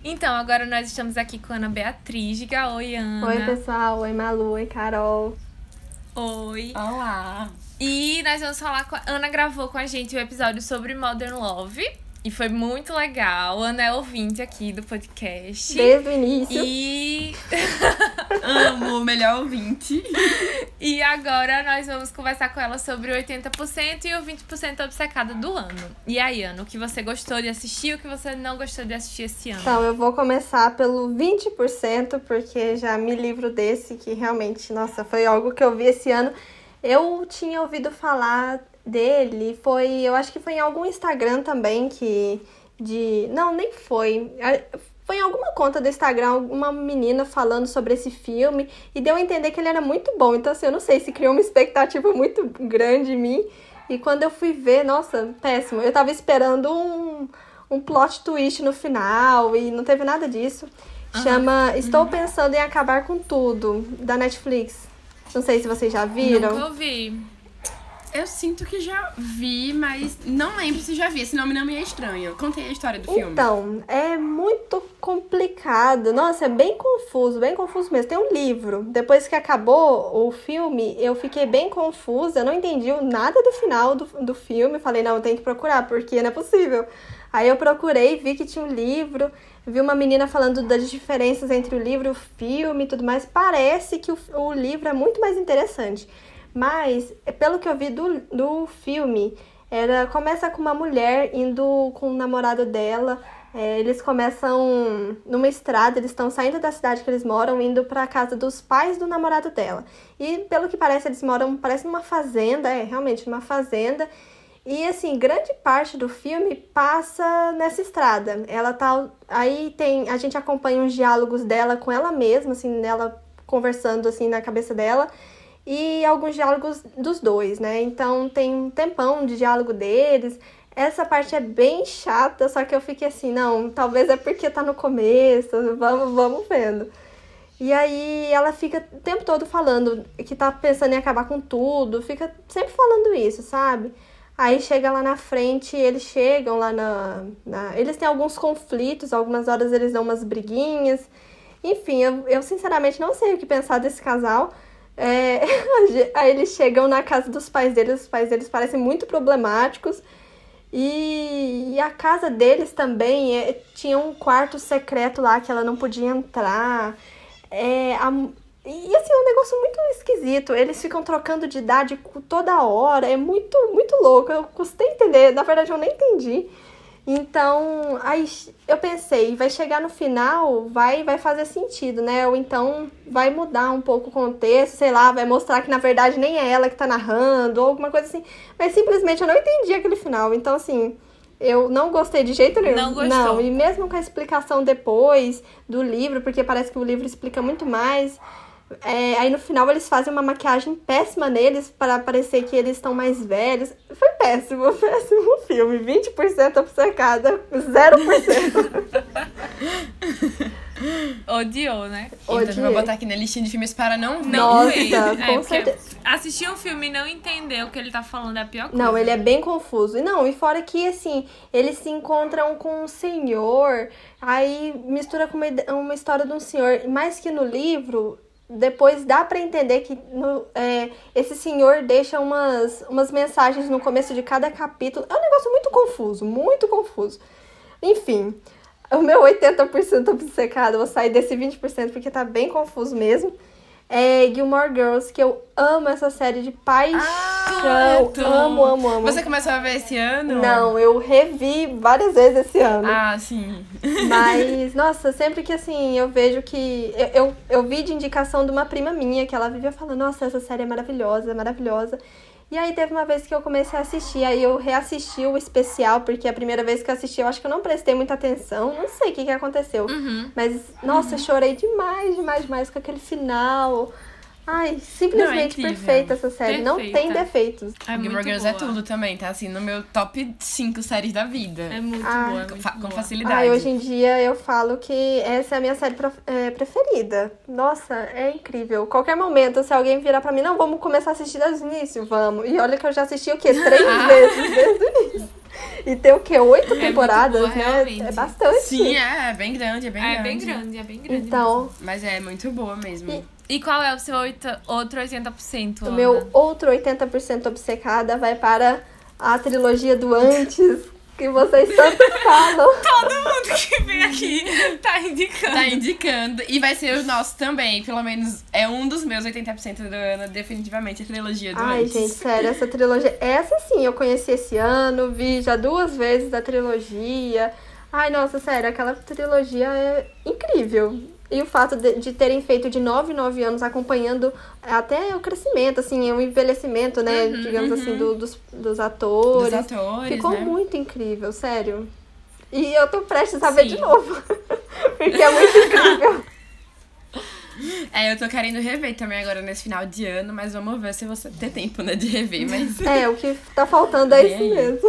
Então, agora nós estamos aqui com a Ana Beatriz. Diga oi, Ana. Oi, pessoal. Oi, Malu. Oi, Carol. Oi. Olá. E nós vamos falar com a Ana gravou com a gente o episódio sobre Modern Love. E foi muito legal. Ana é ouvinte aqui do podcast. Desde o início. E, Amo, o melhor ouvinte. e agora nós vamos conversar com ela sobre o 80% e o 20% obcecado do ano. E aí, Ana, o que você gostou de assistir e o que você não gostou de assistir esse ano? Então, eu vou começar pelo 20%, porque já me livro desse, que realmente, nossa, foi algo que eu vi esse ano. Eu tinha ouvido falar dele, foi, eu acho que foi em algum Instagram também que de, não, nem foi. Foi em alguma conta do Instagram, uma menina falando sobre esse filme e deu a entender que ele era muito bom. Então, assim, eu não sei se criou uma expectativa muito grande em mim. E quando eu fui ver, nossa, péssimo. Eu tava esperando um, um plot twist no final e não teve nada disso. Chama Estou Pensando em Acabar com Tudo, da Netflix. Não sei se vocês já viram. Nunca ouvi. Eu sinto que já vi, mas não lembro se já vi. Esse nome não me é estranho. Contei a história do filme. Então, é muito complicado. Nossa, é bem confuso, bem confuso mesmo. Tem um livro. Depois que acabou o filme, eu fiquei bem confusa. Eu não entendi nada do final do, do filme. Falei, não, tem que procurar, porque não é possível. Aí eu procurei, vi que tinha um livro. Vi uma menina falando das diferenças entre o livro e o filme e tudo mais. Parece que o, o livro é muito mais interessante. Mas, pelo que eu vi do, do filme, era começa com uma mulher indo com o namorado dela. É, eles começam numa estrada, eles estão saindo da cidade que eles moram, indo para casa dos pais do namorado dela. E pelo que parece, eles moram, parece numa fazenda, é realmente numa fazenda. E assim, grande parte do filme passa nessa estrada. Ela tá aí tem, a gente acompanha uns diálogos dela com ela mesma, assim, dela conversando assim na cabeça dela e alguns diálogos dos dois, né? Então tem um tempão de diálogo deles. Essa parte é bem chata, só que eu fiquei assim, não, talvez é porque tá no começo, vamos, vamos vendo. E aí ela fica o tempo todo falando que tá pensando em acabar com tudo, fica sempre falando isso, sabe? Aí chega lá na frente, eles chegam lá na, na. Eles têm alguns conflitos, algumas horas eles dão umas briguinhas. Enfim, eu, eu sinceramente não sei o que pensar desse casal. É, aí eles chegam na casa dos pais deles, os pais deles parecem muito problemáticos. E, e a casa deles também é, tinha um quarto secreto lá que ela não podia entrar. É, a, e assim, é um negócio muito esquisito. Eles ficam trocando de idade toda hora. É muito, muito louco. Eu custei entender. Na verdade, eu nem entendi. Então, aí eu pensei, vai chegar no final, vai vai fazer sentido, né? Ou então vai mudar um pouco o contexto, sei lá, vai mostrar que na verdade nem é ela que tá narrando, ou alguma coisa assim. Mas simplesmente eu não entendi aquele final. Então, assim, eu não gostei de jeito nenhum. Não gostou. Não, e mesmo com a explicação depois do livro, porque parece que o livro explica muito mais. É, aí no final eles fazem uma maquiagem péssima neles para parecer que eles estão mais velhos. Foi péssimo, péssimo filme. 20% obcecada, 0%. Odiou, né? Então eu vou Odiei. botar aqui na listinha de filmes para não ver. Não Nossa, ver. com É, certeza. assistir um filme e não entender o que ele tá falando é a pior coisa. Não, ele é bem confuso. E não, e fora que, assim, eles se encontram com um senhor, aí mistura com uma, uma história de um senhor. Mais que no livro, depois dá pra entender que no- é, esse senhor deixa umas, umas mensagens no começo de cada capítulo. É um negócio muito confuso, muito confuso. Enfim, o meu 80% obcecado, eu vou sair desse 20% porque tá bem confuso mesmo. É Gilmore Girls, que eu amo essa série de paixão. tu- amo, amo, amo. Você começou a ver esse ano? Não, eu revi várias vezes esse ano. Ah, sim. Mas, nossa, sempre que assim, eu vejo que. Eu, eu, eu vi de indicação de uma prima minha que ela vivia falando, nossa, essa série é maravilhosa, maravilhosa. E aí teve uma vez que eu comecei a assistir, aí eu reassisti o especial, porque a primeira vez que eu assisti, eu acho que eu não prestei muita atenção, não sei o que, que aconteceu. Mas, nossa, chorei demais, demais, demais com aquele final. Ai, simplesmente incrível. perfeita essa série. Não Perfeita. tem defeitos. É muito Gilmore Girls é boa. tudo também, tá assim, no meu top 5 séries da vida. É muito Ah, boa, é Com, muito com boa. facilidade. Ai, hoje em dia eu falo que essa é a minha série é, preferida. Nossa, é incrível. Qualquer momento, se alguém virar pra mim, não, vamos começar a assistir desde o início, vamos. E olha que eu já assisti o quê? Três vezes desde o início. E tem o quê? Oito muito temporadas, boa, né? realmente. É bastante. Sim, é, é bem grande, é bem É grande. bem grande, é bem grande. Então, Mas é muito boa mesmo. E- E qual é o seu oito- outro 80%? o Ana? meu outro 80% obcecada vai para a trilogia do Antes, que vocês tanto falam. Todo mundo que vem aqui tá indicando. Tá indicando. E vai ser o nosso também. Pelo menos é um dos meus 80% do ano, definitivamente a trilogia do Ai, antes. gente, sério, essa trilogia. Essa sim, eu conheci esse ano, vi já duas vezes da trilogia. Ai, nossa, sério, aquela trilogia é incrível. E o fato de, de terem feito de 9 em 9 anos, acompanhando até o crescimento, assim, o envelhecimento, né, digamos assim, do- dos, dos atores. Dos atores, Ficou né? muito incrível, sério. E eu tô prestes a ver Sim. de novo. Porque é muito incrível. É, eu tô querendo rever também agora nesse final de ano, mas vamos ver se você ter tempo, né, de rever. Mas É, o que tá faltando é isso aí. mesmo.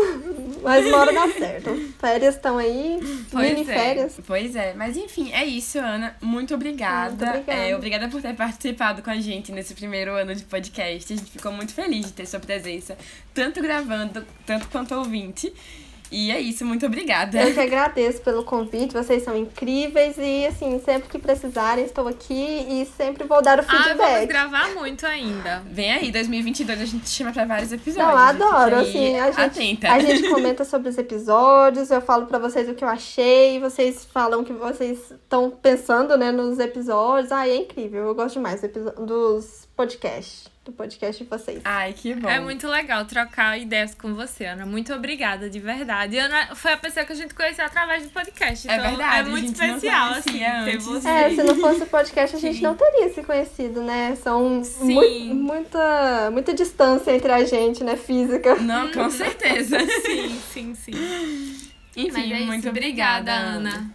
Mas uma hora dá certo. Férias estão aí, Pois mini é. férias. Pois é, mas enfim, é isso, Ana. Muito obrigada. Muito obrigada. É, obrigada por ter participado com a gente nesse primeiro ano de podcast. A gente ficou muito feliz de ter sua presença, tanto gravando, tanto quanto ouvinte. E é isso, muito obrigada. Eu que agradeço pelo convite, vocês são incríveis e assim, sempre que precisarem, estou aqui e sempre vou dar o Ah, vamos feedback. gravar muito ainda. Vem aí, 2022 a gente te chama pra vários episódios. Não, adoro, assim, a gente, Atenta. a gente comenta sobre os episódios, eu falo pra vocês o que eu achei, vocês falam o que vocês estão pensando, né, nos episódios. Ai, é incrível, eu gosto demais dos podcasts, do podcast de vocês. Ai, que bom. É muito legal trocar ideias com você, Ana. Muito obrigada, de verdade. Ana foi a pessoa que a gente conheceu através do podcast. É Então, verdade, É muito especial, assim, ter você. É, se não fosse o podcast, a gente não teria se conhecido, né? São Sim. mui- muita, muita distância entre a gente, né? Física. Não, com certeza. Sim, sim, sim. Enfim, é muito obrigada, obrigada, Ana.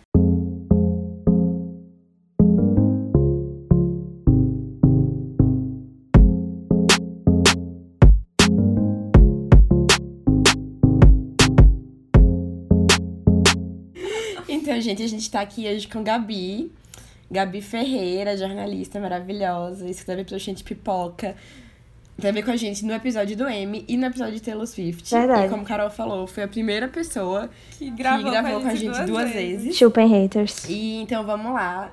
Então, gente, a gente tá aqui hoje com Gabi. Gabi Ferreira, jornalista maravilhosa, escreve pro Gente Pipoca. Também com a gente no episódio do M e no episódio de Taylor Swift. Verdade. E como Carol falou, foi a primeira pessoa Que que gravou com a gente duas, vezes. Chupem haters. E então vamos lá.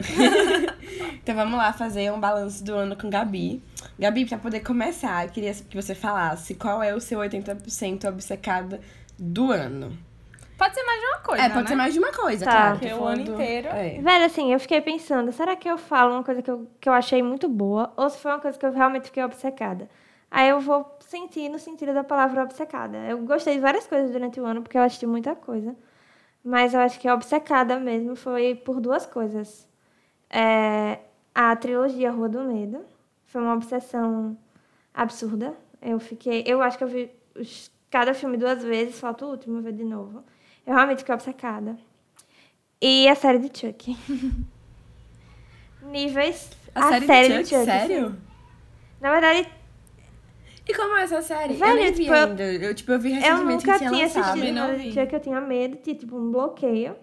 Então vamos lá fazer um balanço do ano com Gabi. Gabi, pra poder começar, eu queria que você falasse qual é o seu 80% obcecada do ano. Pode ser mais de uma coisa, é, pode né? ser mais de uma coisa, Tá. claro. Porque que o ano inteiro- É. Velho, assim, eu fiquei pensando, será que eu falo uma coisa que eu, que eu achei muito boa ou se foi uma coisa que eu realmente fiquei obcecada? Aí eu vou sentir no sentido da palavra obcecada. Eu gostei de várias coisas durante o ano porque eu assisti muita coisa. Mas eu acho que a obcecada mesmo foi por duas coisas. É, a trilogia Rua do Medo foi uma obsessão absurda. Eu fiquei. Eu acho que eu vi os- cada filme duas vezes, falta o último ver de novo. Eu realmente fiquei obcecada. E a série de Chuck. Níveis. A, série, de Chuck, sério? sim. Na verdade, E como é essa série? Velho, eu nem vi tipo, eu- ainda. Eu, tipo, eu vi eu recentemente nunca que tinha tinha lançado. nada de vi. Chuck, eu tinha medo, tinha tipo um bloqueio.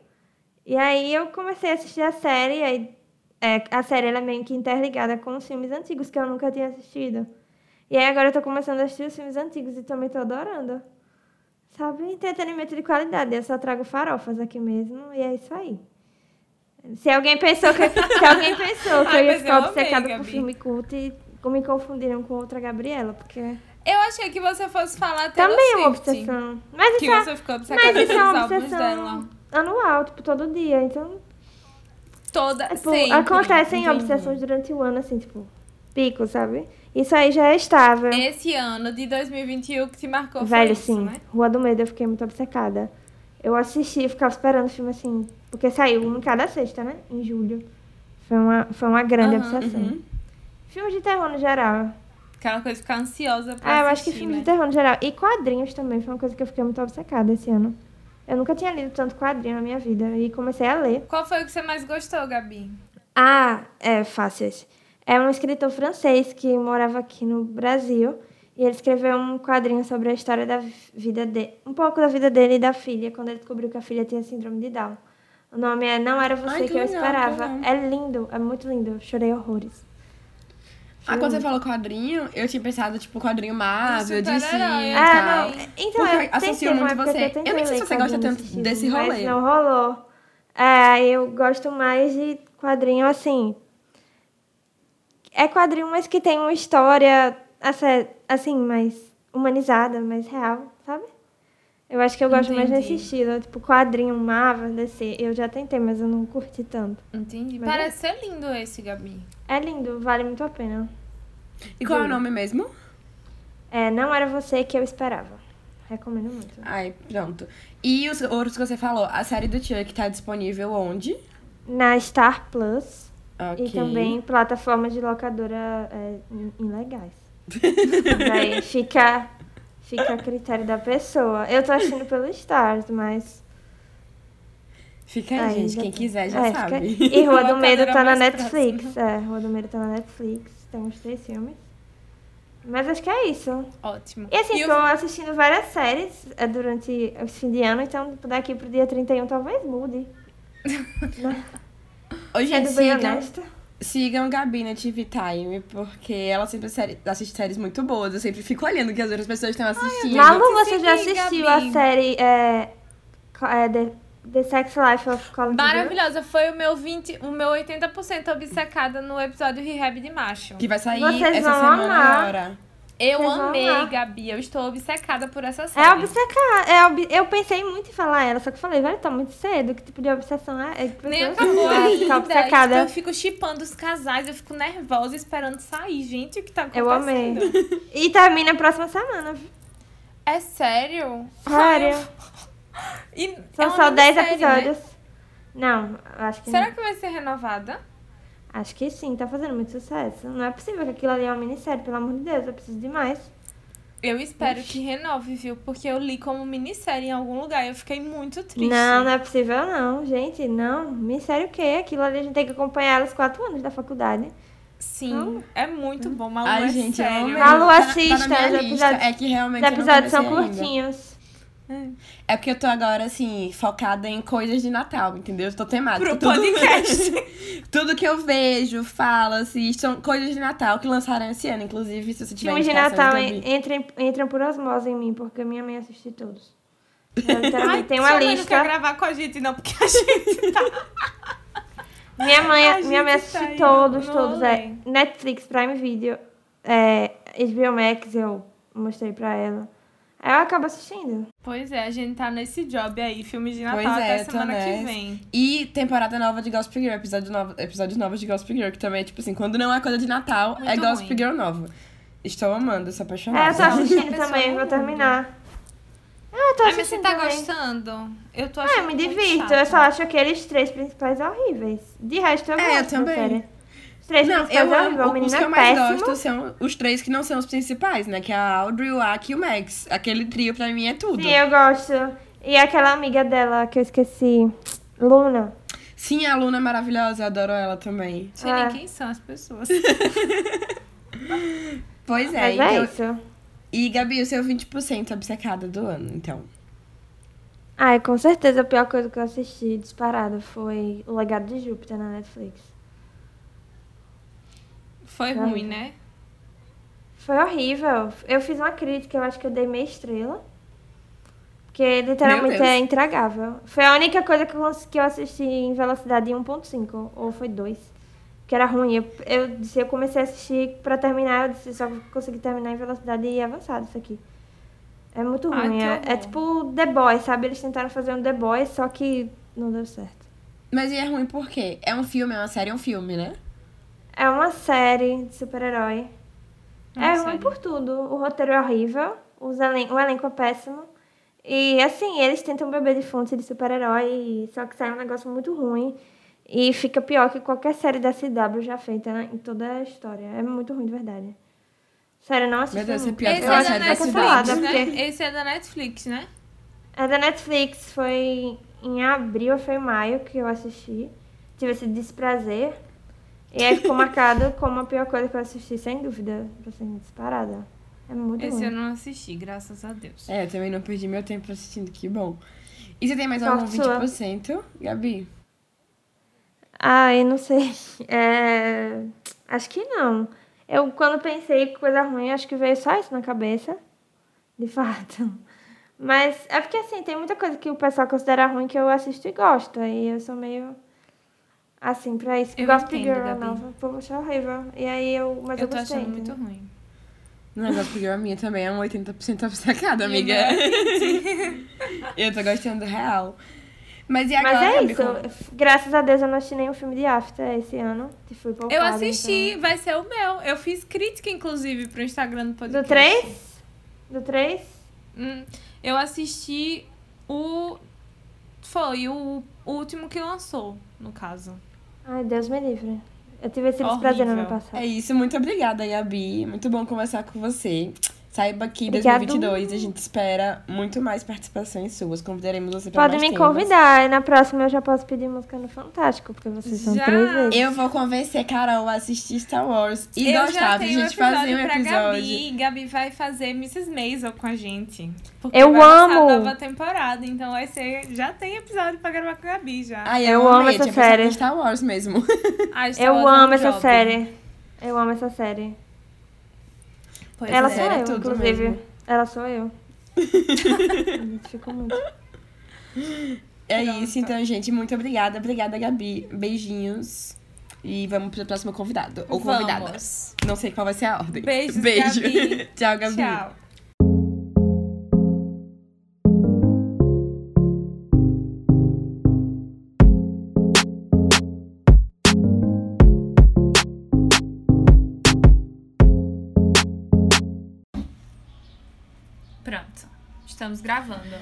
E aí eu comecei a assistir a série, aí é, a série ela é meio que interligada com os filmes antigos que eu nunca tinha assistido. E aí agora eu tô começando a assistir os filmes antigos e também tô adorando. Sabe? Entretenimento de qualidade. Eu só trago farofas aqui mesmo e é isso aí. Se alguém pensou que, se alguém pensou que Ai, eu ia ficar obcecada por Gabi. filme cult, e me confundiram com outra Gabriela, porque Eu achei que você fosse falar Taylor também é uma obsessão. Mas isso Que é, você ficou obcecada mas isso é uma obsessão dela. anual, tipo, todo dia. Então, Toda, tipo, sempre. acontecem entendi. obsessões durante o ano, assim, tipo, pico, sabe? Isso aí já é estável. Esse ano de 2021 que te marcou Velho, isso, sim. né? Rua do Medo, eu fiquei muito obcecada. Eu assisti e ficava esperando o filme, assim, porque saiu um em cada sexta, né? Em julho. Foi uma, foi uma grande Aham, obsessão. uhum. Filmes de terror no geral. Aquela coisa de ficar ansiosa pra Ah, eu acho que filmes né? de terror no geral. E quadrinhos também, foi uma coisa que eu fiquei muito obcecada esse ano. Eu nunca tinha lido tanto quadrinho na minha vida e comecei a ler. Qual foi o que você mais gostou, Gabi? Ah, é fácil esse. É um escritor francês que morava aqui no Brasil e ele escreveu um quadrinho sobre a história da vida dele, um pouco da vida dele e da filha, quando ele descobriu que a filha tinha síndrome de Down. O nome é Não Era Você Ai, que que, Eu legal, Esperava. que legal. É lindo, é muito lindo. Eu chorei horrores. Ah, quando você falou quadrinho, eu tinha pensado, tipo, quadrinho Marvel, De DC e é. Ah, tal. não. Então, Porque eu eu associo muito época você. tentei Eu nem sei se você gosta tanto desse mas rolê. não rolou. É, eu gosto mais de quadrinho assim. É quadrinho, mas que tem uma história assim, mais humanizada, mais real, sabe? Eu acho que eu gosto mais Entendi. desse estilo. Tipo, quadrinho, Marvel, DC. Eu já tentei, mas eu não curti tanto. Entendi. Mas Parece ser lindo esse, Gabi. É lindo, vale muito a pena. E qual é o nome mesmo? É, não era você que eu esperava. Recomendo muito. Ai, pronto. E os outros que você falou, a série do Chuck tá disponível onde? Na Star Plus. Ok. E também plataformas de locadora é, ilegais. Daí fica, fica a critério da pessoa. Eu tô assistindo pelo Stars, mas. Fica aí, Aí, gente. já Quem quiser já É, sabe. fica- E Rua do Medo tá na Netflix. É, Rua do Medo tá na Netflix. Tem uns três filmes. Mas acho que é isso. Ótimo. E assim, E tô o- assistindo várias séries é, durante o fim de ano, então daqui pro dia 31 talvez mude. Ô, gente, bem sigam, sigam Gabi na TV Time, porque ela sempre série- assiste séries muito boas. Eu sempre fico olhando o que as outras pessoas estão assistindo. Malu, você já assistiu Gabi. a série é, é, The, The Sex Life of Girl? Maravilhosa. Foi o meu 20, o meu 80% obcecada no episódio Rehab de Macho. Que vai sair Vocês essa semana amar. agora. Eu Vocês amei. Gabi. Eu estou obcecada por essa série. É obcecar. É ob... Eu pensei muito em falar ela, só que falei, velho, tá muito cedo. Que tipo de obsessão é? é que Nem acabou ainda. Tipo, obcecada. eu fico chipando os casais, eu fico nervosa esperando sair. Gente, o que tá acontecendo? Eu amei. E termina a próxima semana. É sério? Sério. São é só 10 minissérie, né? episódios. Não, eu acho que Será não. que vai ser renovada? Acho que sim, tá fazendo muito sucesso. Não é possível que aquilo ali é uma minissérie, pelo amor de Deus, eu preciso de mais. Eu espero que renove, viu? Porque eu li como minissérie em algum lugar e eu fiquei muito triste. Não, não é possível não, gente. Não, minissérie o quê? Aquilo ali a gente tem que acompanhar elas quatro anos da faculdade. Sim, é muito bom, Malu, Ai, é gente, sério. Malu, Tá assista, Tá na minha os lista. episódios- É que realmente Os episódios são curtinhos. É porque eu tô agora, assim, focada em coisas de Natal, entendeu? Eu tô temática. Pro podcast. Tudo que eu vejo, falo, assisto, são coisas de Natal que lançaram esse ano, inclusive, se você tiver Filmes de Natal entram, entram por osmose em mim, porque minha mãe assiste todos. Eu, literalmente, tem uma mãe não quer lista. gravar com a gente, não, porque a gente tá. Minha mãe, A minha mãe assiste tá todos, todos. É. Netflix, Prime Video, é, HBO Max, eu mostrei pra ela. Aí eu acabo assistindo. Pois é, a gente tá nesse job aí, filme de Natal Pois é, até eu tô semana que vem. E temporada nova de Gossip Girl, episódio novo, episódios novos de Gossip Girl, que também é tipo assim, quando não é coisa de Natal, é Muito Gossip ruim. Girl nova. Estou amando, sou É, apaixonada. eu tô assistindo também, vou terminar. Ah, eu tô Ai, mas você assistindo tá também. gostando? Eu tô É, achando eu me muito divirto. chato. Eu só acho aqueles três principais horríveis. De resto, eu É, eu gosto da também. Três Não, principais eu é horrível. O. Os que eu mais péssimo. gosto são os três que não são os principais, né? Que é a Audrey, o Aki e o Max. Aquele trio pra mim é tudo. Sim, eu gosto. E aquela amiga dela que eu esqueci. Luna. Sim, a Luna é maravilhosa, eu adoro ela também. Sei Ah. nem quem são as pessoas. Pois é, Mas é então- isso. E Gabi, o seu 20% obcecada do ano, então. Ai, com certeza a pior coisa que eu assisti disparada foi O Legado de Júpiter na Netflix. Foi Tá. ruim, né? Foi horrível. Eu fiz uma crítica, eu acho que eu dei meia estrela. Porque literalmente é intragável. Foi a única coisa que eu, que eu assisti em velocidade 1.5, ou foi 2. Que era ruim. Eu, eu disse, eu comecei a assistir pra terminar, eu disse, só consegui terminar em velocidade avançada isso aqui. É muito Ai, ruim. que É, horror. é tipo The Boys, sabe? Eles tentaram fazer um The Boys, só que não deu certo. Mas e é ruim por quê? É um filme, é uma série, é um filme, né? É uma série de super-herói. É série. ruim por tudo. O roteiro é horrível, os elen o elenco é péssimo. E assim, eles tentam beber de fonte de super-herói, só que sai um negócio muito ruim. E fica pior que qualquer série da CW já feita né, em toda a história. É muito ruim, de verdade. Sério, não assisti. Meu Deus, é pior que Esse é acho da Netflix, cancelada, né? porque... Esse é da Netflix, né? É da Netflix, foi em abril ou foi em maio que eu assisti. Tive esse desprazer. E aí ficou marcado como a pior coisa que eu assisti, sem dúvida. Assim, disparada. É muito Esse ruim. eu não assisti, graças a Deus. É, eu também não perdi meu tempo assistindo, que bom. E você tem mais algum sua? 20%, Gabi? Ah, eu não sei. É... Acho que não. Eu, quando pensei coisa ruim, acho que veio só isso na cabeça. De fato. Mas é porque, assim, tem muita coisa que o pessoal considera ruim que eu assisto e gosto. Aí eu sou meio... Assim, pra isso. Eu Gossip entendo, Girl Gabi. nova. O povo achou horrível. E aí eu... Mas eu, Eu tô gostei. achando muito ruim. O negócio porque a minha também é um 80% obcecada, amiga. eu tô gostando real. Mas e agora, Mas é Gabi, isso. como- Graças a Deus eu não assisti nenhum filme de After esse ano. Que fui poupada, Eu assisti, então. vai ser o meu. Eu fiz crítica, inclusive, pro Instagram do podcast. Do 3? Do 3? Hum, eu assisti o. Foi o último que lançou, no caso. Ai, Deus me livre. Eu tive esse desprazer no ano passado. É isso, muito obrigada, Gabi. Muito bom conversar com você. Saiba que em Obrigado. 2022 a gente espera muito mais participações suas. Convidaremos você para Pode mais me temas. convidar. E na próxima eu já posso pedir música no Fantástico, porque vocês são Já. três vezes. Eu vou convencer Carol a assistir Star Wars e eu gostar um gente fazer um pra episódio. Gabi. Gabi vai fazer Mrs. Maisel com a gente. Porque Eu amo! a nova temporada, então vai ser. Já tem episódio pra gravar com a Gabi já. Ai, Eu eu, amo essa série. Star Wars mesmo. Ah, Star Eu Wars é um amo essa job. série. Eu amo essa série. Pois Ela é. sou é eu, tudo inclusive. mesmo. Ela sou eu. Identifico muito. É isso, então, gente. Muito obrigada. Obrigada, Gabi. Beijinhos. E vamos pro próximo convidado. Ou convidada. Vamos. Não sei qual vai ser a ordem. Beijos, Beijo. Gabi. Tchau, Gabi. Tchau. Estamos gravando.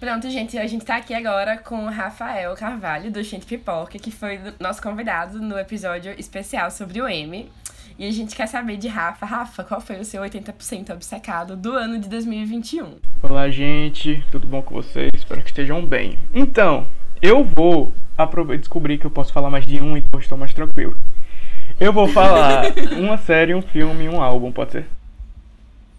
Pronto, gente, a gente tá aqui agora com o Rafael Carvalho, do Gente Pipoca, que foi nosso convidado no episódio especial sobre o M. E a gente quer saber de Rafa. Rafa, qual foi o seu 80% obcecado do ano de 2021? Olá, gente, tudo bom com vocês? Espero que estejam bem. Então, eu vou descobrir que eu posso falar mais de um, então estou mais tranquilo. Eu vou falar uma série, um filme e um álbum, pode ser?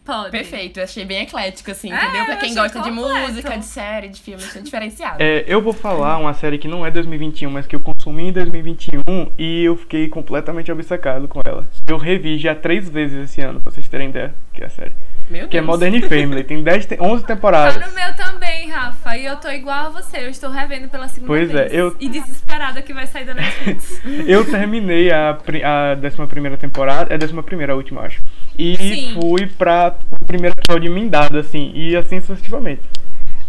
Pode. Perfeito, eu achei bem eclético, assim, É, entendeu? Pra quem gosta de completo. música, de série, de filme, achei diferenciado. É, eu vou falar uma série que não é 2021, mas que eu consumi em 2021 e eu fiquei completamente obcecado com ela. Eu revi já três vezes esse ano, pra vocês terem ideia que é a série. Meu que é Deus. Modern Family. Tem 10, te- 11 temporadas. Tá no meu também, Rafa. E eu tô igual a você. Eu estou revendo pela segunda Pois é, vez. eu- E desesperada que vai sair da Netflix. Eu terminei a, a 11 temporada, é a 11 a última, acho. E Sim. fui pra o primeiro episódio emendado, assim, e assim sucessivamente.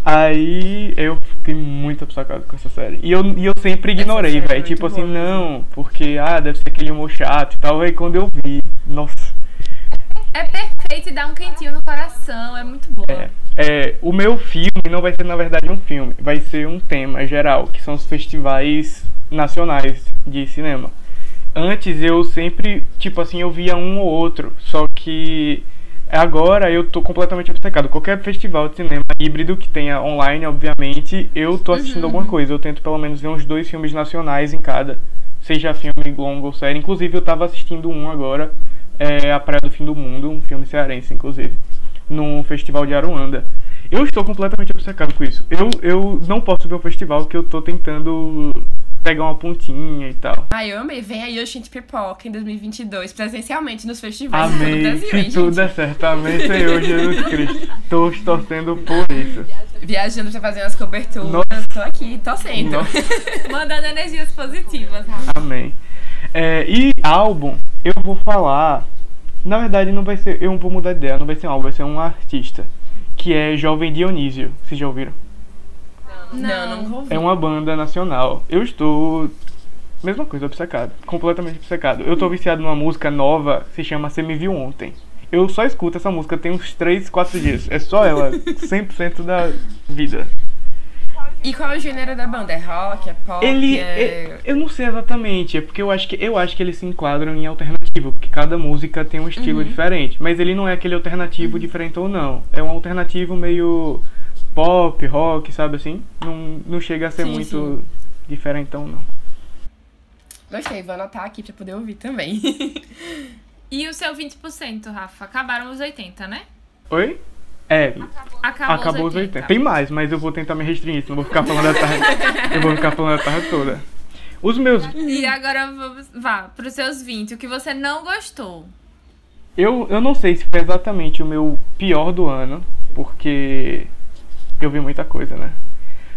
Aí eu fiquei muito obcecado com essa série. E eu, e eu sempre ignorei, é velho. Tipo assim, boa não, porque, ah, deve ser aquele humor chato e tal. Aí quando eu vi, nossa. é perfeito e dá um quentinho no coração. É muito boa. É, é, o meu filme não vai ser, na verdade, um filme. Vai ser um tema geral, que são os festivais nacionais de cinema. Antes eu sempre, tipo assim, eu via um ou outro. Só que agora eu tô completamente obcecado. Qualquer festival de cinema híbrido que tenha online, obviamente, eu tô assistindo alguma coisa. Eu tento pelo menos ver uns dois filmes nacionais em cada. Seja filme longo ou série. Inclusive eu tava assistindo um agora, é A Praia do Fim do Mundo, um filme cearense, inclusive no festival de Aruanda. Eu estou completamente obcecado com isso. Eu, eu não posso ver um festival que eu tô tentando pegar uma pontinha e tal. Ai, eu amei. Vem aí o Gente Pipoca em 2022, presencialmente nos festivais do Amém. Brasil, Se hein, tudo gente? é certo. Amém, Senhor Jesus Cristo. Tô torcendo por isso. Viajando pra fazer umas coberturas. Nossa. Tô aqui, torcendo. Mandando energias positivas, Rafa. Amém. É, e álbum, eu vou falar. Na verdade, não vai ser. Eu vou mudar de ideia, não vai ser um álbum, vai ser um artista. Que é Jovem Dionísio. Vocês já ouviram? Não, nunca ouvi. É uma banda nacional. Eu estou. Mesma coisa, obcecado. Completamente obcecado. Eu tô viciado numa música nova que se chama Você Me Viu Ontem. Eu só escuto essa música tem uns 3, 4 dias. É só ela, 100% da vida. E qual é o gênero da banda? É rock? É pop? Ele. é... é- eu não sei exatamente, é porque eu acho que eu acho que eles se enquadram em alternativo, porque cada música tem um estilo Uhum. diferente. Mas ele não é aquele alternativo diferente ou não. É um alternativo meio pop, rock, sabe assim? Não, não chega a ser Sim, muito diferentão, não. Gostei, vou anotar aqui pra poder ouvir também. E o seu 20%, Rafa? Acabaram os 80, né? Oi? É, Acabou, acabou os os 80. 80. Tem mais, mas eu vou tentar me restringir, senão eu vou ficar falando a tarde. eu vou ficar falando a tarde toda. Os meus. E agora vamos. Vá, pros seus 20. O que você não gostou? Eu, eu não sei se foi exatamente o meu pior do ano, porque eu vi muita coisa, né?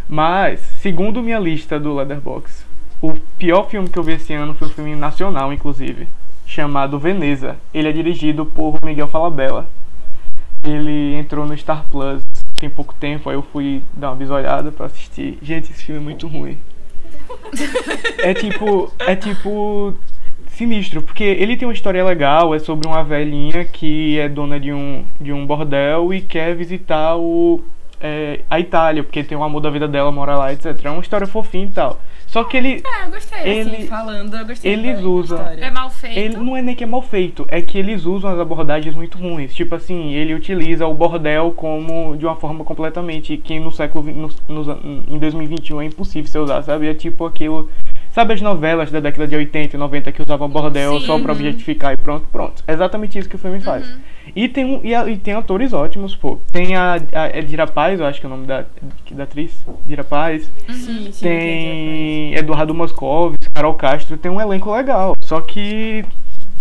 Mas, segundo minha lista do Leatherbox, o pior filme que eu vi esse ano foi um filme nacional, inclusive, chamado Veneza. Ele é dirigido por Miguel Falabella. Ele entrou no Star Plus tem pouco tempo, aí eu fui dar uma bisolhada pra assistir. Gente, esse filme é muito ruim. É tipo. É tipo. Sinistro, porque ele tem uma história legal, é sobre uma velhinha que é dona de um, de um bordel e quer visitar o, é, a Itália, porque tem um amor da vida dela, mora lá, etc. É uma história fofinha e tal. Só que ele. Ah, eu gostei, Ele- assim, falando, eu gostei. Eles da usam. história. É mal feito? Ele não é nem que é mal feito, é que eles usam as abordagens muito ruins. Tipo assim, ele utiliza o bordel como de uma forma completamente que no século nos an- em 2021 é impossível você usar, sabe? É tipo aquilo, sabe as novelas da década de 80 e 90 que usavam bordel Sim. só pra objetificar e pronto, pronto. É exatamente isso que o filme faz. E tem um, e, a- e tem atores ótimos, pô. Tem a, a é Dira Paz, eu acho que é o nome da da atriz, Dira Paz. Sim, sim. Tem Eduardo Moscovis, Carol Castro, tem um elenco legal. Só que.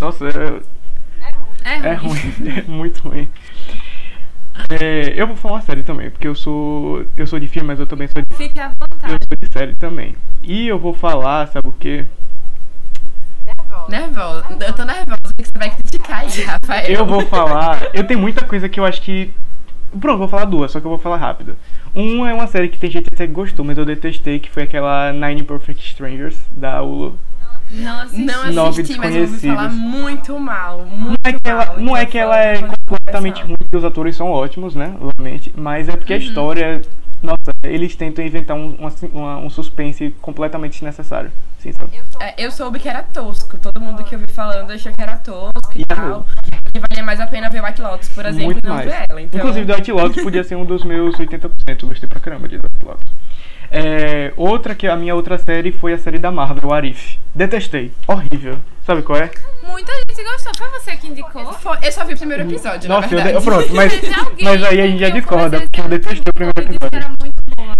Nossa, é, É é ruim. ruim, é muito ruim. É, eu vou falar uma série também, porque eu sou. Eu sou de filme, mas eu também sou de, Fique à eu vontade. sou de série também. E eu vou falar, sabe o quê? Nervosa. Eu tô nervosa que você vai criticar aí, Rafael. Eu vou falar. Eu tenho muita coisa que eu acho que. Pronto, vou falar duas, só que eu vou falar rápido. Uma é uma série que tem gente até que gostou, mas eu detestei, que foi aquela Nine Perfect Strangers, da Hulu. Não assisti. Não Nove assisti, mas eu ouvi desconhecidos. falar muito mal. Muito Não é que ela, mal, não é, então que ela é completamente ruim, porque os atores são ótimos, né? Obviamente. Mas é porque a Uhum. história. Nossa, eles tentam inventar um, uma- uma- um suspense completamente desnecessário. Sim, sabe? É, eu soube que era tosco. Todo mundo que eu vi falando achou que era tosco e E tal. E valia mais a pena ver White Lotus, por exemplo, Muito e não mais. ver ela. Então... Inclusive, The White Lotus podia ser um dos meus 80%. Eu gostei pra caramba de The White Lotus. É, outra que a minha outra série foi a série da Marvel, Arif. Detestei. Horrível. Sabe qual é? Muita gente gostou. Foi você que indicou? Foi- eu só vi o primeiro episódio, Nossa, na eu pronto, mas, Mas aí a gente já que eu discorda, porque eu detestei o primeiro episódio. era muito boa.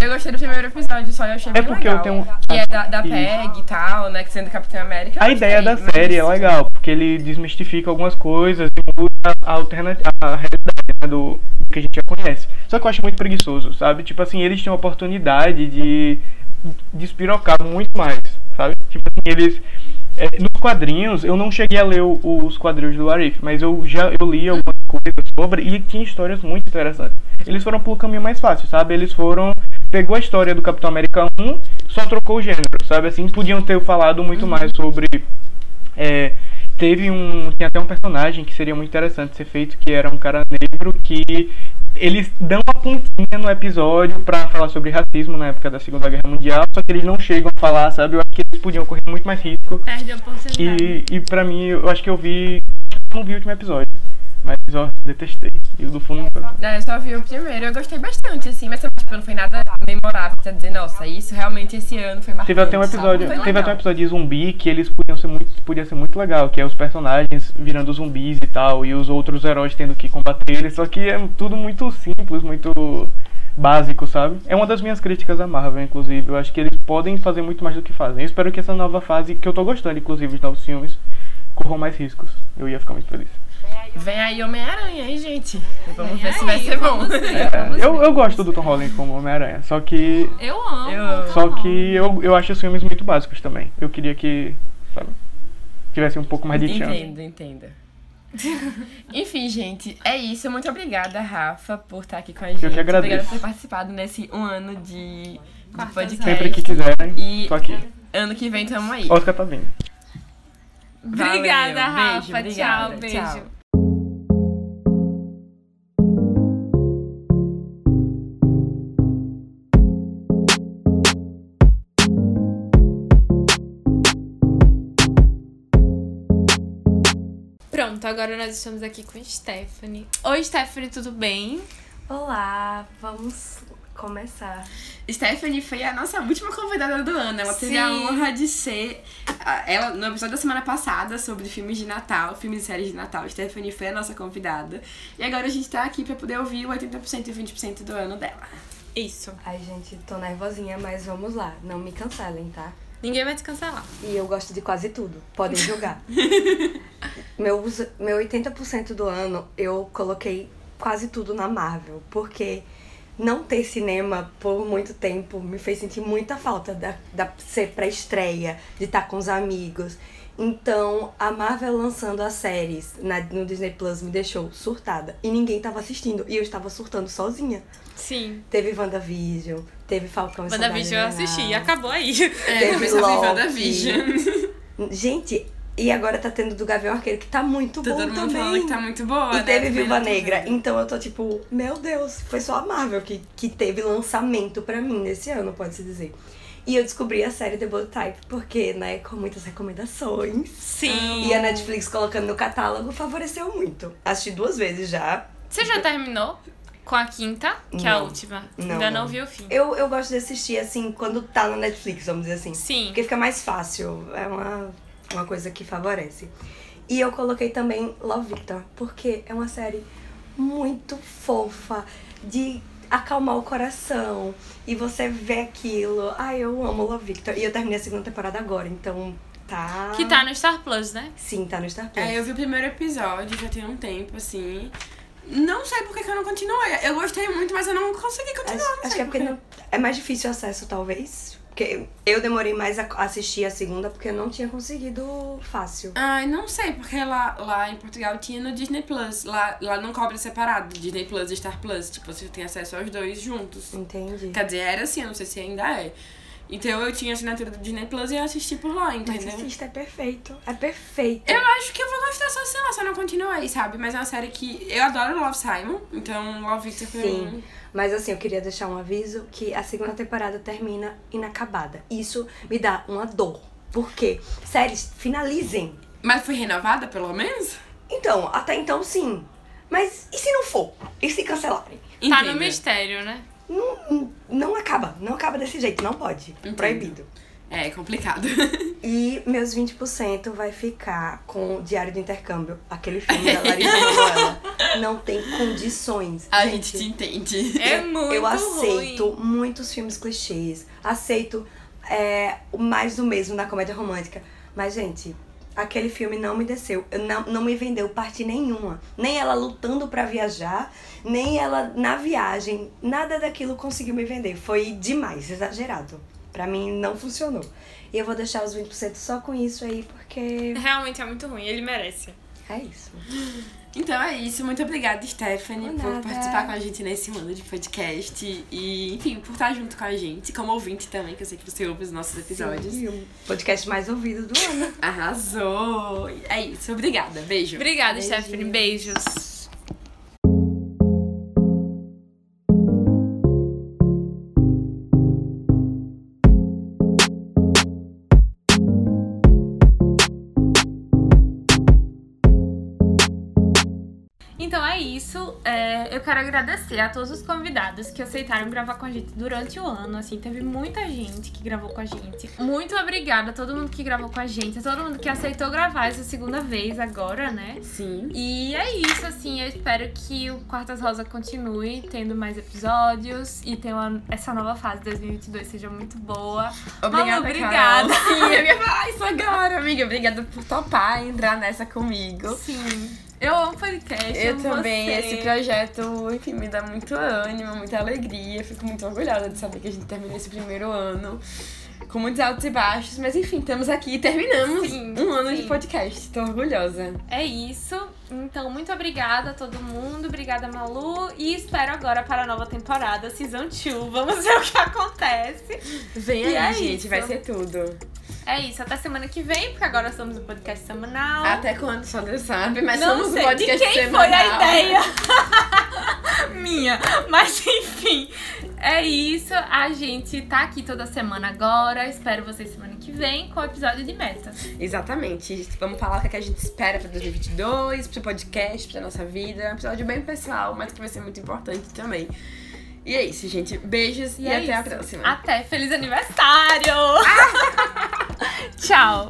Eu gostei do primeiro episódio, só eu achei É bem porque eu legal. tenho- Que é da, da. PEG e tal, né? Que sendo Capitão América. eu A ideia da série é legal, porque ele desmistifica algumas coisas e muda a, alternativa, a realidade do, que a gente já conhece. Só que eu acho muito preguiçoso, sabe? Tipo assim, eles têm a oportunidade de despirocar muito mais, sabe? Tipo assim, eles. é, nos quadrinhos, eu não cheguei a ler o- os quadrinhos do Arif, mas eu já eu li algumas coisas sobre e tinha histórias muito interessantes. Eles foram pelo caminho mais fácil, sabe? Eles foram. Pegou a história do Capitão América 1, só trocou o gênero, sabe? Assim, podiam ter falado muito mais sobre. é, teve um. Tinha até um personagem que seria muito interessante ser feito, que era um cara negro que. Eles dão uma pontinha no episódio pra falar sobre racismo na época da Segunda Guerra Mundial, só que eles não chegam a falar, sabe? Eu acho que eles podiam correr muito mais risco. Perde a oportunidade. E, e pra mim, eu acho que eu vi. Eu não vi o último episódio. Mas ó, detestei. E o do fundo. É, eu só vi o primeiro, eu gostei bastante, assim, mas tipo, não foi nada memorável pra dizer, nossa, isso realmente esse ano foi marcante. Teve até um episódio, teve legal. até um episódio de zumbi que eles podiam ser muito, podia ser muito legal, que é os personagens virando zumbis e tal, e os outros heróis tendo que combater eles, só que é tudo muito simples, muito básico, sabe? É uma das minhas críticas à Marvel, inclusive. Eu acho que eles podem fazer muito mais do que fazem. Eu espero que essa nova fase, que eu tô gostando, inclusive, de novos filmes, corram mais riscos. Eu ia ficar muito feliz. Vem aí Homem-Aranha, hein, gente? Vamos ver se vai ser bom. É, eu, eu gosto do Tom Holland como Homem-Aranha, só que. Eu amo. Eu- Só que eu, eu acho os filmes muito básicos também. Eu queria que, sabe, tivesse um pouco mais de chance. Entendo, entendo. Enfim, gente, é isso. Muito obrigada, Rafa, por estar aqui com a gente. que agradeço. Obrigada por ter participado nesse um ano de, de podcast. Sempre que quiserem, E tô aqui. ano que vem tamo aí. Oscar tá vindo. Obrigada, Valeu, Rafa. beijo, obrigada, tchau, beijo. tchau. Pronto, agora nós estamos aqui com Stephanie. Oi, Stephanie, tudo bem? Olá, vamos começar. Stephanie foi a nossa última convidada do ano. Ela teve Sim. a honra de ser. Ela, no episódio da semana passada sobre filmes de Natal, filmes e séries de Natal, Stephanie foi a nossa convidada. E agora a gente tá aqui pra poder ouvir o 80% e o 20% do ano dela. Isso. Ai, gente, tô nervosinha, mas vamos lá. Não me cancelem, tá? Ninguém vai te cancelar. E eu gosto de quase tudo. Podem julgar. meu, meu 80% do ano eu coloquei quase tudo na Marvel. Porque não ter cinema por muito tempo me fez sentir muita falta da, da ser pré-estreia, de estar com os amigos. Então, a Marvel lançando as séries na, no Disney Plus me deixou surtada. E ninguém tava assistindo. E eu estava surtando sozinha. Sim. Teve WandaVision, teve Falcão e WandaVision eu assisti, acabou aí. É, Teve Loki. WandaVision. Gente, e agora tá tendo do Gavião Arqueiro, que tá muito Tá bom todo mundo também. falando que tá muito boa, E né? teve Viúva tô Negra. vendo. Então eu tô tipo, meu Deus, foi só a Marvel que, que teve lançamento pra mim nesse ano, pode-se dizer. E eu descobri a série The Bold Type, porque, né, com muitas recomendações. Sim. E a Netflix colocando no catálogo favoreceu muito. Assisti duas vezes já. Você já terminou com a quinta, que é a Não. última? Não, Ainda não, não. vi o fim. Eu, eu gosto de assistir assim quando tá na Netflix, vamos dizer assim. Sim. Porque fica mais fácil. É uma, uma coisa que favorece. E eu coloquei também Love Victor, porque é uma série muito fofa, de acalmar o coração. E você vê aquilo. Ai, eu amo Love Victor. E eu terminei a segunda temporada agora, então tá. Que tá no Star Plus, né? Sim, tá no Star Plus. É, eu vi o primeiro episódio, já tem um tempo, assim. Não sei por que que eu não continuei. Eu gostei muito, mas eu não consegui continuar. não Acho, sei acho que é por porque não, é mais difícil o acesso, talvez. Porque eu demorei mais a assistir a segunda porque eu não tinha conseguido fácil. Ai, não sei, porque lá, lá em Portugal tinha no Disney Plus. Lá, lá não cobra separado, Disney Plus e Star Plus. Tipo, você tem acesso aos dois juntos. Entendi. Quer dizer, era assim, eu não sei se ainda é. Então eu tinha assinatura do Disney Plus e eu assisti por lá, Mas entendeu? assista, é perfeito. É perfeito. Eu acho que eu vou gostar só se se eu não continuei, sabe? Mas é uma série que eu adoro Love Simon, então Love Victor pra Sim. mim. Mas assim, eu queria deixar um aviso que a segunda temporada termina inacabada. Isso me dá uma dor. Porque, séries, finalizem. Mas foi renovada, pelo menos? Então, até então sim. Mas e se não for? E se cancelarem? Tá no mistério, né? Não, não acaba. Não acaba desse jeito. Não pode. Proibido. É complicado. E meus 20% vai ficar com o Diário do Intercâmbio, aquele filme da Larissa Manoela. não tem condições. A gente, te entende. É eu, muito Eu aceito ruim. muitos filmes clichês. Aceito é, o mais do mesmo na comédia romântica. Mas, gente, aquele filme não me desceu. Eu não, não me vendeu parte nenhuma. Nem ela lutando pra viajar, nem ela na viagem. Nada daquilo conseguiu me vender. Foi demais, exagerado. Pra mim não funcionou. E eu vou deixar os 20% só com isso aí, porque Realmente é muito ruim, ele merece. é isso. Então é isso. Muito obrigada, Stephanie, Por por participar com a gente nesse mundo de podcast. E, enfim, por estar junto com a gente, como ouvinte também, que eu sei que você ouve os nossos episódios. Sim, o podcast mais ouvido do ano. Arrasou! É isso. Obrigada. Beijo. Obrigada, Beijinho. Stephanie. Beijos. Isso. É, eu quero agradecer a todos os convidados que aceitaram gravar com a gente durante o ano. Assim, teve muita gente que gravou com a gente. Muito obrigada a todo mundo que gravou com a gente, a todo mundo que aceitou gravar essa segunda vez agora, né? Sim. E é isso, assim, eu espero que o Quartas Rosa continue tendo mais episódios e tenha essa nova fase de 2022 seja muito boa. Obrigada, Malu, obrigada. Carol. Sim, eu ia falar isso agora, amiga. Obrigada por topar e entrar nessa comigo. Sim. Eu amo podcast. Eu amo também, você. esse projeto, enfim, me dá muito ânimo, muita alegria. Fico muito orgulhosa de saber que a gente terminou esse primeiro ano com muitos altos e baixos, mas enfim, estamos aqui e terminamos Sim, um ano de sim. podcast. Tô orgulhosa. É isso. Então, muito obrigada a todo mundo. Obrigada, Malu. E espero agora para a nova temporada, Season 2. Vamos ver o que acontece. Vem aí, é gente, isso. vai ser tudo. É isso. Até semana que vem, porque agora somos o podcast semanal. Até quando, só Deus sabe, mas Não somos sei um podcast de quem semanal. foi a ideia. Minha. Mas enfim, é isso. A gente tá aqui toda semana agora. Espero vocês semana que vem com o episódio de meta. Exatamente. Vamos falar o que a gente espera pra 2022, pro podcast, pra nossa vida. É um episódio bem pessoal, mas que vai ser muito importante também. E é isso, gente. Beijos e, é até a isso. próxima. Até. Feliz aniversário! Tchau.